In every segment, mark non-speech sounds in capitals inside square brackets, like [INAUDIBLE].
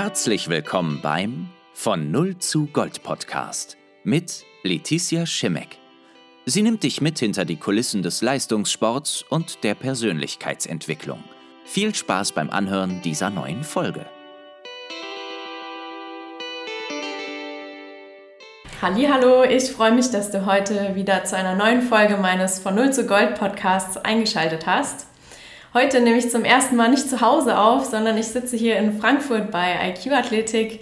Herzlich willkommen beim Von Null zu Gold Podcast mit Letizia Schimek. Sie nimmt dich mit hinter die Kulissen des Leistungssports und der Persönlichkeitsentwicklung. Viel Spaß beim Anhören dieser neuen Folge. Hallo, ich freue mich, dass du heute wieder zu einer neuen Folge meines Von Null zu Gold Podcasts eingeschaltet hast. Heute nehme ich zum ersten Mal nicht zu Hause auf, sondern ich sitze hier in Frankfurt bei IQ Athletik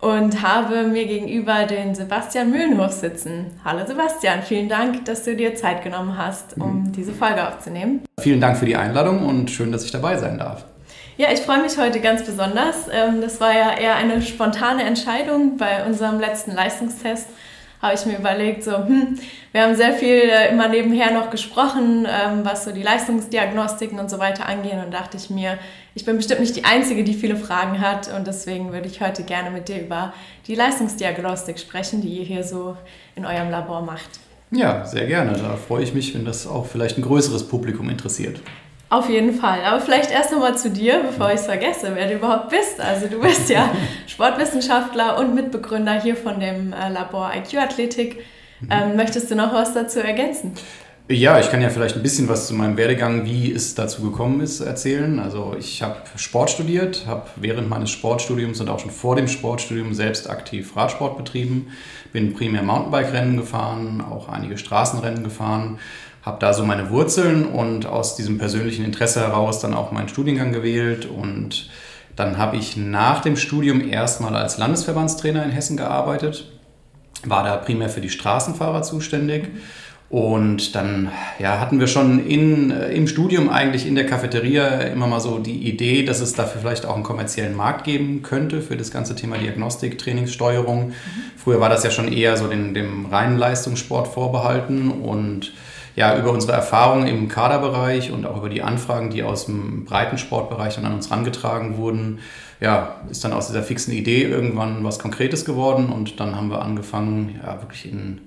und habe mir gegenüber den Sebastian Mühlenhof sitzen. Hallo Sebastian, vielen Dank, dass du dir Zeit genommen hast, um mhm. diese Folge aufzunehmen. Vielen Dank für die Einladung und schön, dass ich dabei sein darf. Ja, ich freue mich heute ganz besonders. Ähm, das war ja eher eine spontane Entscheidung bei unserem letzten Leistungstest habe ich mir überlegt, so, hm, wir haben sehr viel äh, immer nebenher noch gesprochen, ähm, was so die Leistungsdiagnostiken und so weiter angehen und dachte ich mir, ich bin bestimmt nicht die Einzige, die viele Fragen hat und deswegen würde ich heute gerne mit dir über die Leistungsdiagnostik sprechen, die ihr hier so in eurem Labor macht. Ja, sehr gerne. Da freue ich mich, wenn das auch vielleicht ein größeres Publikum interessiert. Auf jeden Fall. Aber vielleicht erst nochmal zu dir, bevor ich es vergesse, wer du überhaupt bist. Also du bist ja [LAUGHS] Sportwissenschaftler und Mitbegründer hier von dem äh, Labor IQ Athletik. Mhm. Ähm, möchtest du noch was dazu ergänzen? Ja, ich kann ja vielleicht ein bisschen was zu meinem Werdegang, wie es dazu gekommen ist, erzählen. Also ich habe Sport studiert, habe während meines Sportstudiums und auch schon vor dem Sportstudium selbst aktiv Radsport betrieben, bin primär Mountainbike-Rennen gefahren, auch einige Straßenrennen gefahren habe da so meine Wurzeln und aus diesem persönlichen Interesse heraus dann auch meinen Studiengang gewählt und dann habe ich nach dem Studium erstmal als Landesverbandstrainer in Hessen gearbeitet, war da primär für die Straßenfahrer zuständig. Und dann ja, hatten wir schon in, äh, im Studium eigentlich in der Cafeteria immer mal so die Idee, dass es dafür vielleicht auch einen kommerziellen Markt geben könnte für das ganze Thema Diagnostik, Trainingssteuerung. Mhm. Früher war das ja schon eher so den, dem reinen Leistungssport vorbehalten und ja, über unsere Erfahrungen im Kaderbereich und auch über die Anfragen, die aus dem Breitensportbereich dann an uns herangetragen wurden, ja, ist dann aus dieser fixen Idee irgendwann was Konkretes geworden und dann haben wir angefangen, ja, wirklich in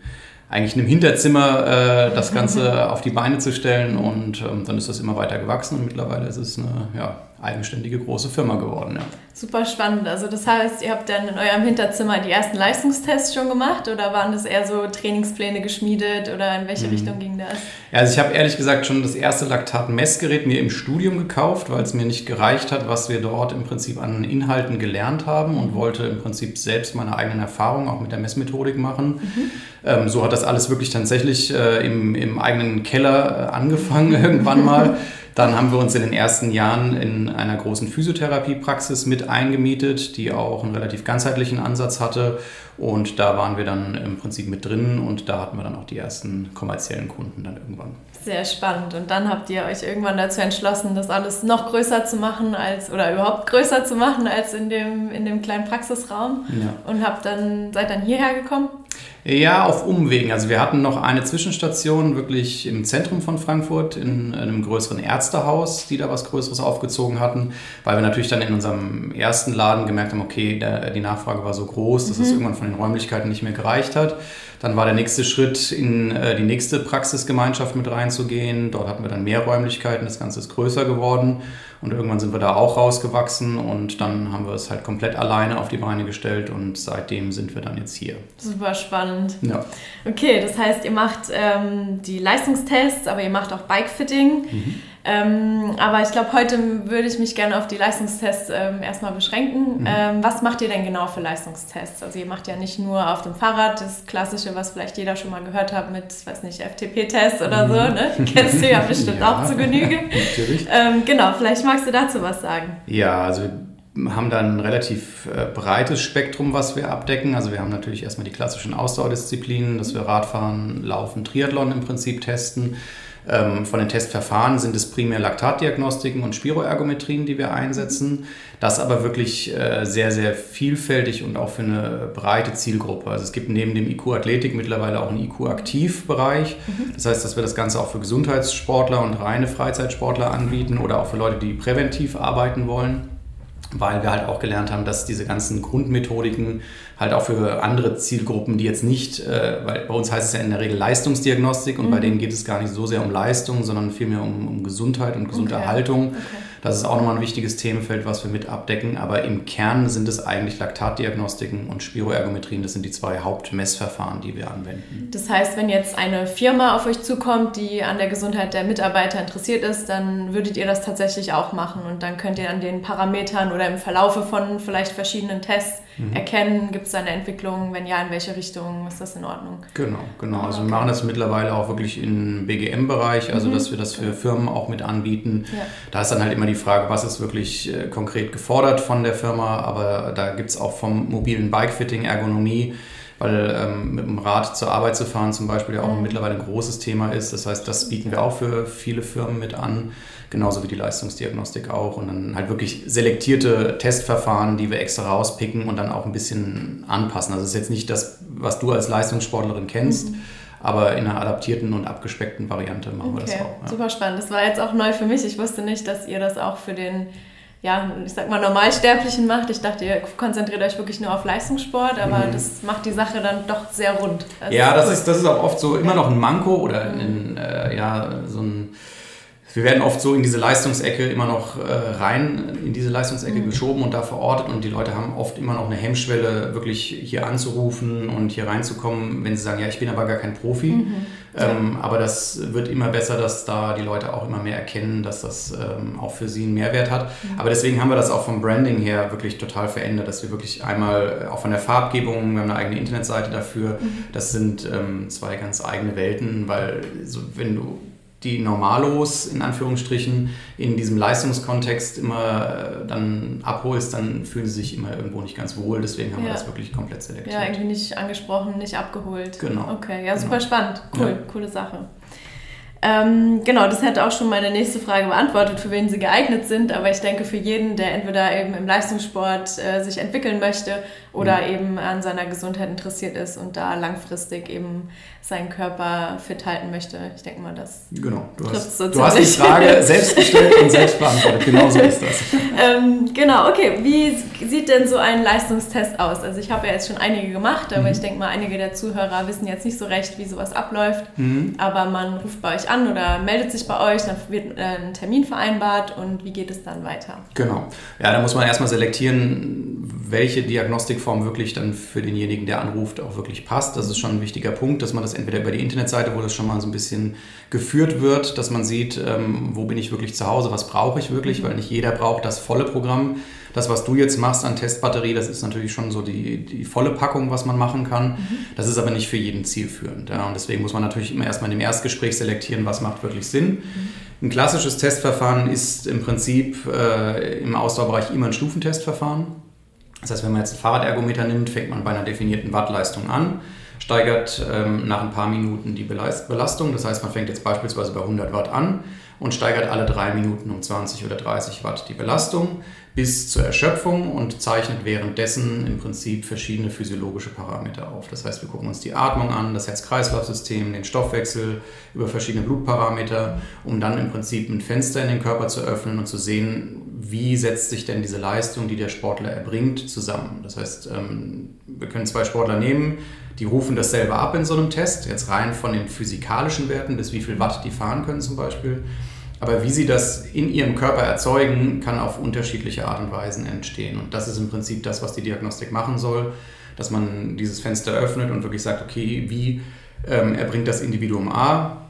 eigentlich in einem Hinterzimmer äh, das Ganze auf die Beine zu stellen. Und ähm, dann ist das immer weiter gewachsen. Und mittlerweile ist es eine ja, eigenständige große Firma geworden. Ja. Super spannend. Also das heißt, ihr habt dann in eurem Hinterzimmer die ersten Leistungstests schon gemacht oder waren das eher so Trainingspläne geschmiedet oder in welche mhm. Richtung ging das? Ja, also ich habe ehrlich gesagt schon das erste Laktat-Messgerät mir im Studium gekauft, weil es mir nicht gereicht hat, was wir dort im Prinzip an Inhalten gelernt haben und wollte im Prinzip selbst meine eigenen Erfahrungen auch mit der Messmethodik machen. Mhm. Ähm, so hat das alles wirklich tatsächlich äh, im, im eigenen Keller äh, angefangen [LAUGHS] irgendwann mal. Dann haben wir uns in den ersten Jahren in einer großen Physiotherapiepraxis mit eingemietet, die auch einen relativ ganzheitlichen Ansatz hatte. Und da waren wir dann im Prinzip mit drin und da hatten wir dann auch die ersten kommerziellen Kunden dann irgendwann. Sehr spannend. Und dann habt ihr euch irgendwann dazu entschlossen, das alles noch größer zu machen als oder überhaupt größer zu machen als in dem, in dem kleinen Praxisraum. Ja. Und habt dann, seid dann hierher gekommen? Ja, auf Umwegen. Also wir hatten noch eine Zwischenstation wirklich im Zentrum von Frankfurt in einem größeren Ärztehaus, die da was Größeres aufgezogen hatten, weil wir natürlich dann in unserem ersten Laden gemerkt haben, okay, der, die Nachfrage war so groß, dass mhm. es irgendwann von den Räumlichkeiten nicht mehr gereicht hat. Dann war der nächste Schritt, in äh, die nächste Praxisgemeinschaft mit reinzugehen. Dort hatten wir dann mehr Räumlichkeiten, das Ganze ist größer geworden. Und irgendwann sind wir da auch rausgewachsen und dann haben wir es halt komplett alleine auf die Beine gestellt und seitdem sind wir dann jetzt hier. Super spannend. Ja. Okay, das heißt, ihr macht ähm, die Leistungstests, aber ihr macht auch Bikefitting. Mhm. Ähm, aber ich glaube, heute würde ich mich gerne auf die Leistungstests ähm, erstmal beschränken. Mhm. Ähm, was macht ihr denn genau für Leistungstests? Also ihr macht ja nicht nur auf dem Fahrrad das Klassische, was vielleicht jeder schon mal gehört hat mit, weiß nicht, FTP-Test oder mhm. so. Ne? Kennst du ja bestimmt [LAUGHS] ja, auch zu Genüge. [LAUGHS] Natürlich. Ähm, genau, vielleicht magst du dazu was sagen. Ja, also wir haben dann ein relativ äh, breites Spektrum, was wir abdecken. Also wir haben natürlich erstmal die klassischen Ausdauerdisziplinen, dass wir Radfahren, Laufen, Triathlon im Prinzip testen. Ähm, von den Testverfahren sind es primär Laktatdiagnostiken und Spiroergometrien, die wir einsetzen. Das aber wirklich äh, sehr, sehr vielfältig und auch für eine breite Zielgruppe. Also es gibt neben dem IQ Athletik mittlerweile auch einen IQ Aktiv-Bereich. Mhm. Das heißt, dass wir das Ganze auch für Gesundheitssportler und reine Freizeitsportler anbieten oder auch für Leute, die präventiv arbeiten wollen weil wir halt auch gelernt haben, dass diese ganzen Grundmethodiken halt auch für andere Zielgruppen, die jetzt nicht, äh, weil bei uns heißt es ja in der Regel Leistungsdiagnostik und mhm. bei denen geht es gar nicht so sehr um Leistung, sondern vielmehr um, um Gesundheit und gesunde okay. Erhaltung. Okay Das ist auch nochmal ein wichtiges Themenfeld, was wir mit abdecken. Aber im Kern sind es eigentlich Laktatdiagnostiken und Spiroergometrien. Das sind die zwei Hauptmessverfahren, die wir anwenden. Das heißt, wenn jetzt eine Firma auf euch zukommt, die an der Gesundheit der Mitarbeiter interessiert ist, dann würdet ihr das tatsächlich auch machen. Und dann könnt ihr an den Parametern oder im Verlaufe von vielleicht verschiedenen Tests mhm. erkennen, gibt es da eine Entwicklung? Wenn ja, in welche Richtung ist das in Ordnung? Genau, genau. Also okay. wir machen das mittlerweile auch wirklich im BGM-Bereich, also mhm. dass wir das für Firmen auch mit anbieten. Ja. Da ist dann halt immer die Frage, was ist wirklich äh, konkret gefordert von der Firma, aber da gibt es auch vom mobilen Bikefitting Ergonomie weil ähm, mit dem Rad zur Arbeit zu fahren zum Beispiel ja auch mhm. mittlerweile ein großes Thema ist. Das heißt, das bieten wir auch für viele Firmen mit an, genauso wie die Leistungsdiagnostik auch. Und dann halt wirklich selektierte Testverfahren, die wir extra rauspicken und dann auch ein bisschen anpassen. Also es ist jetzt nicht das, was du als Leistungssportlerin kennst. Mhm aber in einer adaptierten und abgespeckten Variante machen okay. wir das auch. Ja. Super spannend. Das war jetzt auch neu für mich. Ich wusste nicht, dass ihr das auch für den, ja, ich sag mal, Normalsterblichen macht. Ich dachte, ihr konzentriert euch wirklich nur auf Leistungssport, aber mhm. das macht die Sache dann doch sehr rund. Also ja, das ist, das ist auch oft so immer noch ein Manko oder mhm. ein, äh, ja, so ein wir werden oft so in diese Leistungsecke immer noch äh, rein, in diese Leistungsecke mhm. geschoben und da verortet und die Leute haben oft immer noch eine Hemmschwelle, wirklich hier anzurufen und hier reinzukommen, wenn sie sagen, ja, ich bin aber gar kein Profi. Mhm. Ähm, aber das wird immer besser, dass da die Leute auch immer mehr erkennen, dass das ähm, auch für sie einen Mehrwert hat. Mhm. Aber deswegen haben wir das auch vom Branding her wirklich total verändert, dass wir wirklich einmal äh, auch von der Farbgebung, wir haben eine eigene Internetseite dafür, mhm. das sind ähm, zwei ganz eigene Welten, weil so, wenn du die Normalos in Anführungsstrichen in diesem Leistungskontext immer äh, dann abholst, dann fühlen sie sich immer irgendwo nicht ganz wohl. Deswegen haben ja. wir das wirklich komplett selektiert. Ja, irgendwie nicht angesprochen, nicht abgeholt. Genau. Okay, ja, super genau. spannend. Cool, ja. coole Sache. Ähm, genau, das hätte auch schon meine nächste Frage beantwortet, für wen sie geeignet sind. Aber ich denke, für jeden, der entweder eben im Leistungssport äh, sich entwickeln möchte oder mhm. eben an seiner Gesundheit interessiert ist und da langfristig eben seinen Körper fit halten möchte. Ich denke mal, das genau. du hast, so du hast die Frage [LAUGHS] selbst gestellt und selbst beantwortet. Genau so ist das. ähm, genau, okay. Wie sieht denn so ein Leistungstest aus? Also ich habe ja jetzt schon einige gemacht, aber mhm. ich denke mal, einige der Zuhörer wissen jetzt nicht so recht, wie sowas abläuft. Mhm. Aber man ruft bei euch an oder meldet sich bei euch, dann wird äh, ein Termin vereinbart und wie geht es dann weiter? Genau. Ja, da muss man erstmal selektieren, welche Diagnostikform wirklich dann für denjenigen, der anruft, auch wirklich passt. Das ist schon ein wichtiger Punkt, dass man das entweder über die Internetseite, wo das schon mal so ein bisschen geführt wird, dass man sieht, ähm, wo bin ich wirklich zu Hause, was brauche ich wirklich, weil nicht jeder braucht das volle Programm. Das, was du jetzt machst an Testbatterie, das ist natürlich schon so die, die volle Packung, was man machen kann. Mhm. Das ist aber nicht für jeden zielführend. Ja. Und deswegen muss man natürlich immer erstmal in dem Erstgespräch selektieren, was macht wirklich Sinn. Mhm. Ein klassisches Testverfahren ist im Prinzip äh, im Ausdauerbereich immer ein Stufentestverfahren. Das heißt, wenn man jetzt ein Fahrradergometer nimmt, fängt man bei einer definierten Wattleistung an steigert ähm, nach ein paar Minuten die Belastung. Das heißt, man fängt jetzt beispielsweise bei 100 Watt an und steigert alle drei Minuten um 20 oder 30 Watt die Belastung bis zur Erschöpfung und zeichnet währenddessen im Prinzip verschiedene physiologische Parameter auf. Das heißt, wir gucken uns die Atmung an, das Herz-Kreislauf-System, den Stoffwechsel über verschiedene Blutparameter, um dann im Prinzip ein Fenster in den Körper zu öffnen und zu sehen, wie setzt sich denn diese Leistung, die der Sportler erbringt, zusammen. Das heißt, ähm, wir können zwei Sportler nehmen, die rufen dasselbe ab in so einem Test, jetzt rein von den physikalischen Werten, bis wie viel Watt die fahren können zum Beispiel. Aber wie sie das in ihrem Körper erzeugen, kann auf unterschiedliche Art und Weisen entstehen. Und das ist im Prinzip das, was die Diagnostik machen soll, dass man dieses Fenster öffnet und wirklich sagt, okay, wie ähm, erbringt das Individuum A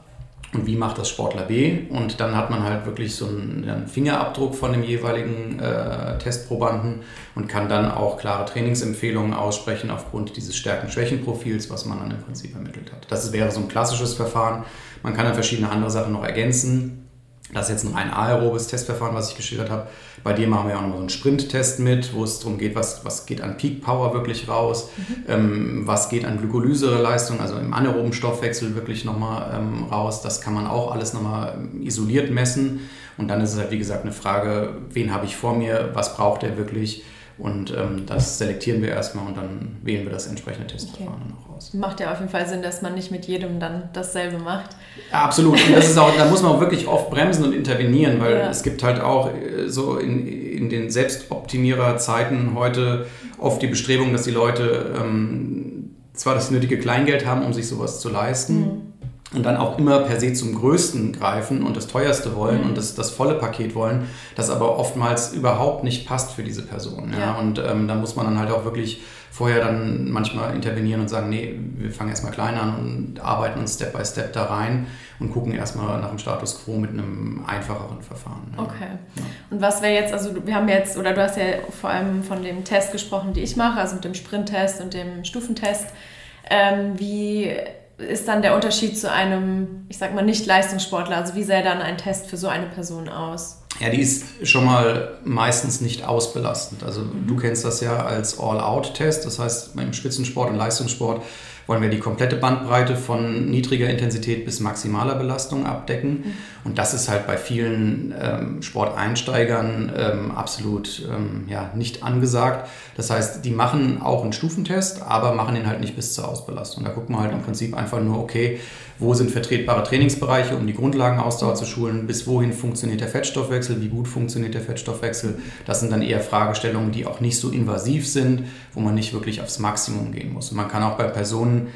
und wie macht das Sportler B. Und dann hat man halt wirklich so einen, Fingerabdruck von dem jeweiligen äh, Testprobanden und kann dann auch klare Trainingsempfehlungen aussprechen aufgrund dieses Stärken-Schwächen-Profils, was man dann im Prinzip ermittelt hat. Das wäre so ein klassisches Verfahren. Man kann dann verschiedene andere Sachen noch ergänzen. Das ist jetzt ein rein aerobes Testverfahren, was ich geschildert habe. Bei dir machen wir auch noch so einen Sprint-Test mit, wo es darum geht, was, was geht an Peak Power wirklich raus, mhm. ähm, was geht an Glykolyseleistung, also im anaeroben Stoffwechsel wirklich nochmal ähm, raus. Das kann man auch alles nochmal ähm, isoliert messen. Und dann ist es halt, wie gesagt, eine Frage, wen habe ich vor mir, was braucht er wirklich und ähm, das selektieren wir erstmal und dann wählen wir das entsprechende Testverfahren okay. auch aus. Macht ja auf jeden Fall Sinn, dass man nicht mit jedem dann dasselbe macht. Ja, absolut. Und das ist auch, da muss man auch wirklich oft bremsen und intervenieren, weil ja. es gibt halt auch äh, so in, in den Selbstoptimierer-Zeiten heute oft die Bestrebung, dass die Leute ähm, zwar das nötige Kleingeld haben, um sich sowas zu leisten. Mhm und dann auch immer per se zum Größten greifen und das Teuerste wollen mhm. und das, das volle Paket wollen, das aber oftmals überhaupt nicht passt für diese Person. Ja? ja. Und ähm, da muss man dann halt auch wirklich vorher dann manchmal intervenieren und sagen, nee, wir fangen erstmal klein an und arbeiten uns Step by Step da rein und gucken erstmal nach dem Status quo mit einem einfacheren Verfahren. Ja. Okay. Ja. Und was wäre jetzt, also wir haben jetzt, oder du hast ja vor allem von dem Test gesprochen, die ich mache, also mit dem Sprinttest und dem Stufentest. Ähm, wie ist dann der Unterschied zu einem, ich sag mal, Nicht-Leistungssportler? Also wie sähe dann ein Test für so eine Person aus? Ja, die ist schon mal meistens nicht ausbelastend. Also du kennst das ja als All-Out-Test. Das heißt, im Spitzensport und Leistungssport wollen wir die komplette Bandbreite von niedriger Intensität bis maximaler Belastung abdecken. Mhm. Und das ist halt bei vielen ähm, Sporteinsteigern ähm, absolut ähm, ja, nicht angesagt. Das heißt, die machen auch einen Stufentest, aber machen ihn halt nicht bis zur Ausbelastung. Da gucken wir halt im Prinzip einfach nur, okay, wo sind vertretbare Trainingsbereiche, um die Grundlagenausdauer zu schulen, bis wohin funktioniert der Fettstoffwechsel, wie gut funktioniert der Fettstoffwechsel. Das sind dann eher Fragestellungen, die auch nicht so invasiv sind, wo man nicht wirklich aufs Maximum gehen muss. Und man kann auch bei Personen,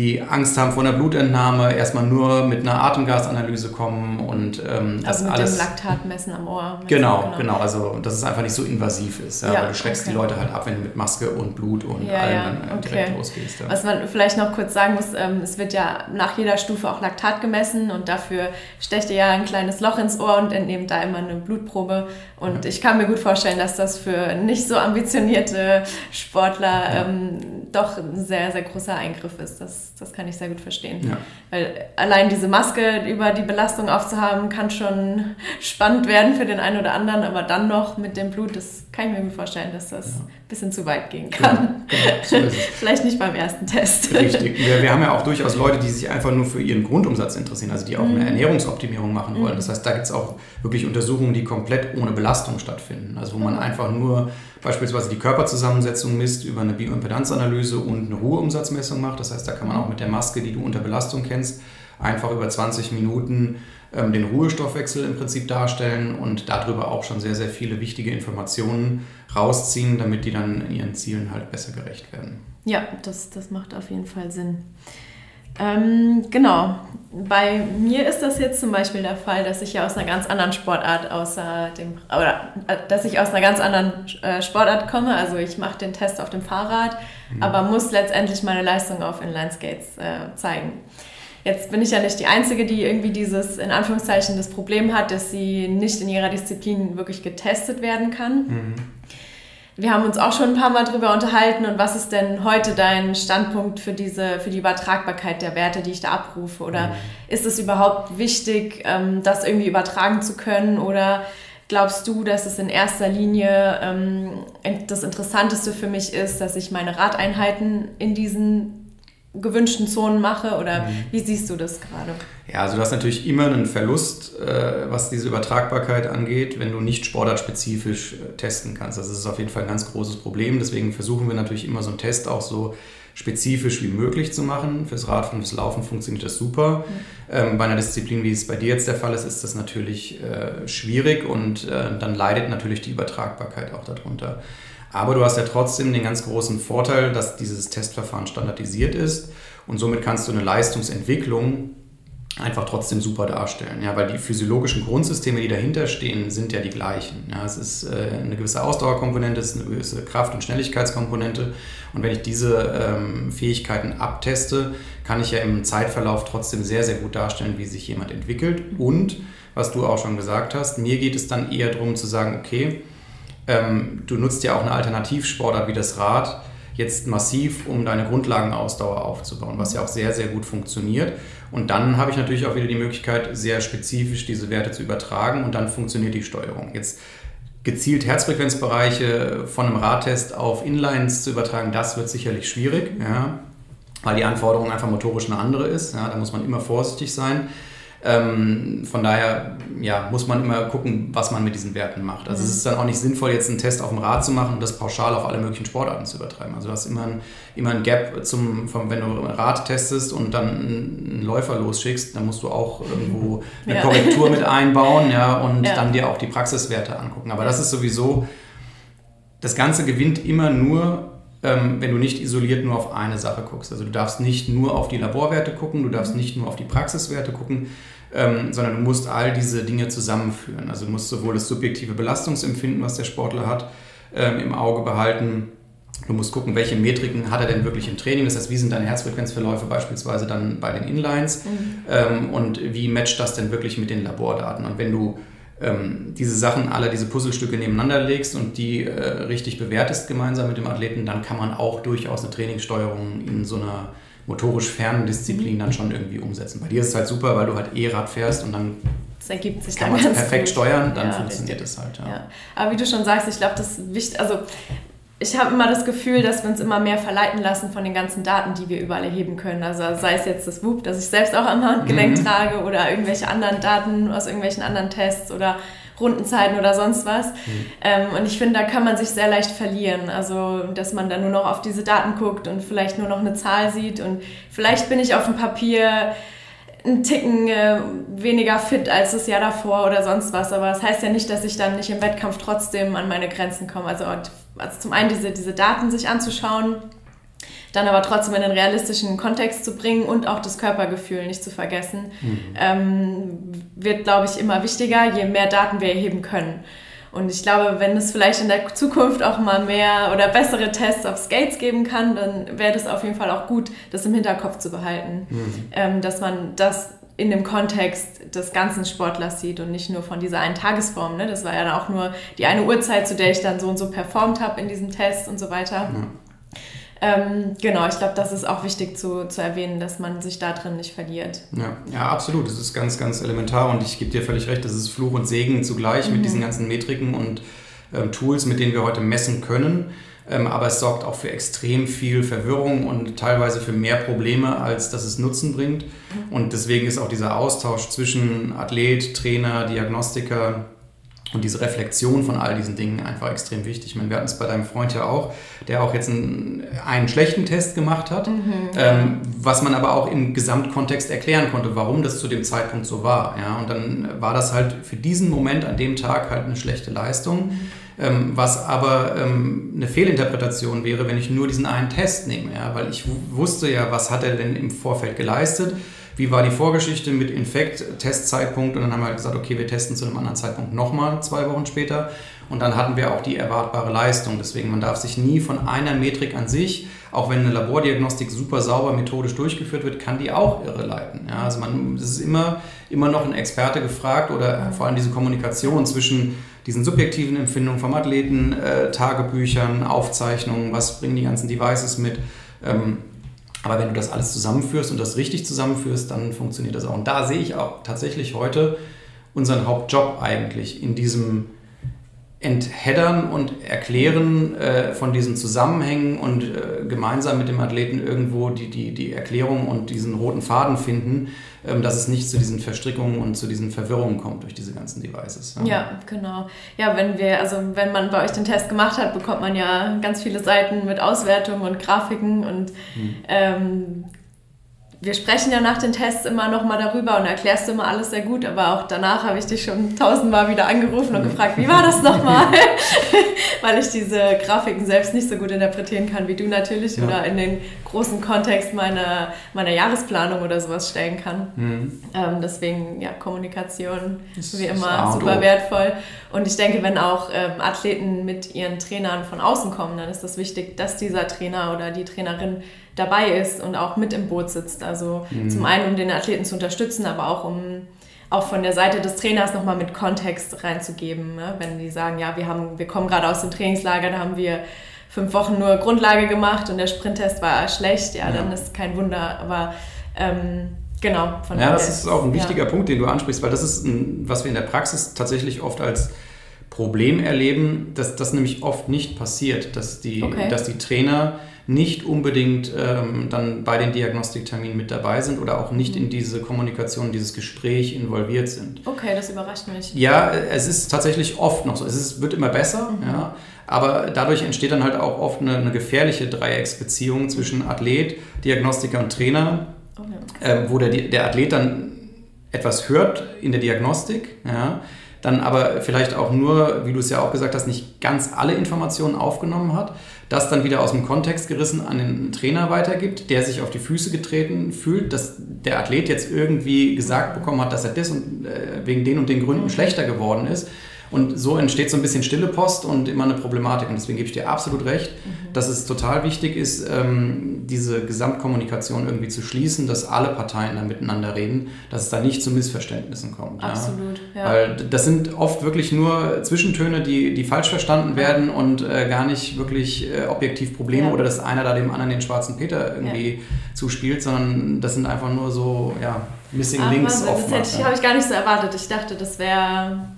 die Angst haben vor einer Blutentnahme, erstmal nur mit einer Atemgasanalyse kommen und ähm, das also mit alles. dem Laktatmessen am Ohr. Genau, genau, genau, Also dass es einfach nicht so invasiv ist, ja, ja weil du schreckst okay. die Leute halt ab, wenn du mit Maske und Blut und ja, allem dann okay. direkt losgehst. Was man vielleicht noch kurz sagen muss, ähm, es wird ja nach jeder Stufe auch Laktat gemessen und dafür stecht ihr ja ein kleines Loch ins Ohr und entnehmt da immer eine Blutprobe. Und ich kann mir gut vorstellen, dass das für nicht so ambitionierte Sportler ähm, doch ein sehr, sehr großer Eingriff ist. Das das, kann ich sehr gut verstehen. Ja. Weil allein diese Maske über die Belastung aufzuhaben, kann schon [LAUGHS] spannend werden für den einen oder anderen, aber dann noch mit dem Blut, das kann ich mir vorstellen, dass das ja. ein bisschen zu weit gehen kann. Genau, genau, so [LAUGHS] Vielleicht nicht beim ersten Test. Richtig. Wir, wir, haben ja auch durchaus Leute, die sich einfach nur für ihren Grundumsatz interessieren, also die auch eine mhm. Ernährungsoptimierung machen wollen. Mhm. Das heißt, da gibt es auch wirklich Untersuchungen, die komplett ohne Belastung stattfinden. Also wo man mhm. einfach nur beispielsweise die Körperzusammensetzung misst über eine Bioimpedanzanalyse und eine Ruheumsatzmessung macht. Das heißt, da kann man auch mit der Maske, die du unter Belastung kennst, einfach über 20 Minuten den Ruhestoffwechsel im Prinzip darstellen und darüber auch schon sehr, sehr viele wichtige Informationen rausziehen, damit die dann ihren Zielen halt besser gerecht werden. Ja, das, das macht auf jeden Fall Sinn. Ähm, genau. Bei mir ist das jetzt zum Beispiel der Fall, dass ich ja aus einer ganz anderen Sportart außer dem oder äh, dass ich aus einer ganz anderen äh, Sportart komme. Also ich mache den Test auf dem Fahrrad, mhm. aber muss letztendlich meine Leistung auf Inline-Skates äh, zeigen. Jetzt bin ich ja nicht die Einzige, die irgendwie dieses, in Anführungszeichen, das Problem hat, dass sie nicht in ihrer Disziplin wirklich getestet werden kann. Mhm. Wir haben uns auch schon ein paar Mal darüber unterhalten und was ist denn heute dein Standpunkt für diese, für die Übertragbarkeit der Werte, die ich da abrufe? Oder mhm. ist es überhaupt wichtig, ähm, das irgendwie übertragen zu können? Oder glaubst du, dass es in erster Linie ähm, das Interessanteste für mich ist, dass ich meine Radeinheiten in diesen gewünschten Zonen mache oder mhm. wie siehst du das gerade? Ja, also du hast natürlich immer einen Verlust, äh, was diese Übertragbarkeit angeht, wenn du nicht sportartspezifisch äh, testen kannst. Das ist auf jeden Fall ein ganz großes Problem. Deswegen versuchen wir natürlich immer so einen Test auch so spezifisch wie möglich zu machen. Fürs Radfahren, fürs Laufen funktioniert das super. Mhm. Ähm, bei einer Disziplin, wie es bei dir jetzt der Fall ist, ist das natürlich äh, schwierig und äh, dann leidet natürlich die Übertragbarkeit auch darunter. Aber du hast ja trotzdem den ganz großen Vorteil, dass dieses Testverfahren standardisiert ist und somit kannst du eine Leistungsentwicklung einfach trotzdem super darstellen. Ja, weil die physiologischen Grundsysteme, die dahinter stehen, sind ja die gleichen. Ja, es ist äh, eine gewisse Ausdauerkomponente, es ist eine gewisse Kraft- und Schnelligkeitskomponente. Und wenn ich diese ähm, Fähigkeiten abteste, kann ich ja im Zeitverlauf trotzdem sehr, sehr gut darstellen, wie sich jemand entwickelt. Und, was du auch schon gesagt hast, mir geht es dann eher darum zu sagen, okay, ähm, du nutzt ja auch eine Alternativsportart wie das Rad jetzt massiv, um deine Grundlagenausdauer aufzubauen, was ja auch sehr, sehr gut funktioniert. Und dann habe ich natürlich auch wieder die Möglichkeit, sehr spezifisch diese Werte zu übertragen und dann funktioniert die Steuerung. Jetzt gezielt Herzfrequenzbereiche von einem Radtest auf Inlines zu übertragen, das wird sicherlich schwierig, ja, weil die Anforderung einfach motorisch eine andere ist. Ja, da muss man immer vorsichtig sein. Ähm, von daher ja, muss man immer gucken, was man mit diesen Werten macht. Also mhm. es ist dann auch nicht sinnvoll, jetzt einen Test auf dem Rad zu machen und das pauschal auf alle möglichen Sportarten zu übertreiben. Also du hast immer ein, immer ein Gap, zum, vom, wenn du ein Rad testest und dann einen Läufer losschickst, dann musst du auch irgendwo eine ja. Korrektur mit einbauen ja, und ja. dann dir auch die Praxiswerte angucken. Aber das ist sowieso, das Ganze gewinnt immer nur ähm, wenn du nicht isoliert nur auf eine Sache guckst. Also du darfst nicht nur auf die Laborwerte gucken, du darfst nicht nur auf die Praxiswerte gucken, ähm, sondern du musst all diese Dinge zusammenführen. Also du musst sowohl das subjektive Belastungsempfinden, was der Sportler hat, ähm, im Auge behalten. Du musst gucken, welche Metriken hat er denn wirklich im Training. Das heißt, wie sind deine Herzfrequenzverläufe beispielsweise dann bei den Inlines mhm. ähm, und wie matcht das denn wirklich mit den Labordaten. Und wenn du ähm, diese Sachen, alle diese Puzzlestücke nebeneinander legst und die äh, richtig bewertest gemeinsam mit dem Athleten, dann kann man auch durchaus eine Trainingssteuerung in so einer motorisch fernen Disziplin dann schon irgendwie umsetzen. Bei dir ist es halt super, weil du halt E-Rad fährst und dann das ergibt sich kann man es perfekt gut. steuern, dann ja, funktioniert es halt. Ja. ja. Aber wie du schon sagst, ich glaube, das ist wichtig, also ich habe immer das Gefühl, dass wir uns immer mehr verleiten lassen von den ganzen Daten, die wir überall erheben können. Also sei es jetzt das WUP, das ich selbst auch am Handgelenk mhm. trage oder irgendwelche anderen Daten aus irgendwelchen anderen Tests oder Rundenzeiten oder sonst was. Mhm. Ähm, und ich finde, da kann man sich sehr leicht verlieren. Also, dass man dann nur noch auf diese Daten guckt und vielleicht nur noch eine Zahl sieht. Und vielleicht bin ich auf dem Papier einen Ticken äh, weniger fit als das Jahr davor oder sonst was. Aber das heißt ja nicht, dass ich dann nicht im Wettkampf trotzdem an meine Grenzen komme. Also, also zum einen diese, diese Daten sich anzuschauen, dann aber trotzdem in den realistischen Kontext zu bringen und auch das Körpergefühl nicht zu vergessen, mhm. ähm, wird, glaube ich, immer wichtiger, je mehr Daten wir erheben können. Und ich glaube, wenn es vielleicht in der Zukunft auch mal mehr oder bessere Tests auf Skates geben kann, dann wäre das auf jeden Fall auch gut, das im Hinterkopf zu behalten, mhm. ähm, dass man das in dem Kontext des ganzen Sportlers sieht und nicht nur von dieser einen Tagesform. Ne? Das war ja dann auch nur die eine Uhrzeit, zu der ich dann so und so performt habe in diesem Test und so weiter. Mhm. Ähm, genau, ich glaube, das ist auch wichtig zu, zu erwähnen, dass man sich da drin nicht verliert. Ja, ja absolut. Das ist ganz, ganz elementar und ich gebe dir völlig recht, das ist Fluch und Segen zugleich mhm. mit diesen ganzen Metriken und ähm, Tools, mit denen wir heute messen können. Ähm, aber es sorgt auch für extrem viel Verwirrung und teilweise für mehr Probleme, als dass es Nutzen bringt. Mhm. Und deswegen ist auch dieser Austausch zwischen Athlet, Trainer, Diagnostiker, und diese Reflexion von all diesen Dingen einfach extrem wichtig. Ich meine, wir hatten es bei deinem Freund ja auch, der auch jetzt einen, einen schlechten Test gemacht hat, mhm, ähm, was man aber auch im Gesamtkontext erklären konnte, warum das zu dem Zeitpunkt so war. Ja? Und dann war das halt für diesen Moment an dem Tag halt eine schlechte Leistung. Mhm. Ähm, was aber ähm, eine Fehlinterpretation wäre, wenn ich nur diesen einen Test nehme. Ja? Weil ich wusste ja, was hat er denn im Vorfeld geleistet wie war die Vorgeschichte mit Infekt, Testzeitpunkt und dann haben wir halt gesagt, okay, wir testen zu einem anderen Zeitpunkt nochmal zwei Wochen später und dann hatten wir auch die erwartbare Leistung. Deswegen, man darf sich nie von einer Metrik an sich, auch wenn eine Labordiagnostik super sauber methodisch durchgeführt wird, kann die auch irreleiten. Ja, also man, es ist immer, immer noch ein Experte gefragt oder vor allem diese Kommunikation zwischen diesen subjektiven Empfindungen vom Athleten, äh, Tagebüchern, Aufzeichnungen, was bringen die ganzen Devices mit. Ähm, aber wenn du das alles zusammenführst und das richtig zusammenführst, dann funktioniert das auch. Und da sehe ich auch tatsächlich heute unseren Hauptjob eigentlich in diesem Entheddern und Erklären äh, von diesen Zusammenhängen und äh, gemeinsam mit dem Athleten irgendwo die, die, die Erklärung und diesen roten Faden finden, ähm, dass es nicht zu diesen Verstrickungen und zu diesen Verwirrungen kommt durch diese ganzen Devices. Ja. ja, genau. Ja, wenn wir, also wenn man bei euch den Test gemacht hat, bekommt man ja ganz viele Seiten mit Auswertungen und Grafiken und hm. ähm, wir sprechen ja nach den Tests immer nochmal darüber und erklärst du immer alles sehr gut, aber auch danach habe ich dich schon tausendmal wieder angerufen und gefragt, wie war das nochmal? [LAUGHS] Weil ich diese Grafiken selbst nicht so gut interpretieren kann wie du natürlich ja. oder in den großen Kontext meiner, meiner Jahresplanung oder sowas stellen kann. Mhm. Ähm, deswegen, ja, Kommunikation ist wie immer super wertvoll. Und ich denke, wenn auch ähm, Athleten mit ihren Trainern von außen kommen, dann ist das wichtig, dass dieser Trainer oder die Trainerin dabei ist und auch mit im Boot sitzt. Also mhm. zum einen, um den Athleten zu unterstützen, aber auch um auch von der Seite des Trainers nochmal mit Kontext reinzugeben. Ne? Wenn die sagen, ja, wir, haben, wir kommen gerade aus dem Trainingslager, da haben wir fünf Wochen nur Grundlage gemacht und der Sprinttest war schlecht, ja, ja. dann ist kein Wunder. Aber ähm, genau. Von ja, das ist auch ein wichtiger ja. Punkt, den du ansprichst, weil das ist, ein, was wir in der Praxis tatsächlich oft als Problem erleben, dass das nämlich oft nicht passiert, dass die, okay. dass die Trainer nicht unbedingt ähm, dann bei den Diagnostikterminen mit dabei sind oder auch nicht in diese Kommunikation, dieses Gespräch involviert sind. Okay, das überrascht mich. Ja, es ist tatsächlich oft noch so. Es ist, wird immer besser, mhm. ja, aber dadurch entsteht dann halt auch oft eine, eine gefährliche Dreiecksbeziehung zwischen Athlet, Diagnostiker und Trainer, okay. äh, wo der, der Athlet dann etwas hört in der Diagnostik, ja, dann aber vielleicht auch nur, wie du es ja auch gesagt hast, nicht ganz alle Informationen aufgenommen hat, das dann wieder aus dem Kontext gerissen an den Trainer weitergibt, der sich auf die Füße getreten fühlt, dass der Athlet jetzt irgendwie gesagt bekommen hat, dass er das und äh, wegen den und den Gründen mhm. schlechter geworden ist und so entsteht so ein bisschen stille Post und immer eine Problematik. Und deswegen gebe ich dir absolut recht, mhm. dass es total wichtig ist, ähm, diese Gesamtkommunikation irgendwie zu schließen, dass alle Parteien da miteinander reden, dass es da nicht zu Missverständnissen kommt. Absolut, ja. ja. Weil das sind oft wirklich nur Zwischentöne, die, die falsch verstanden werden und äh, gar nicht wirklich äh, objektiv Probleme ja. oder dass einer da dem anderen den schwarzen Peter irgendwie zuspielt, sondern das sind einfach nur so, ja, Missing Ach, Links oftmals. Das habe ich gar nicht so erwartet. Ich dachte, das wäre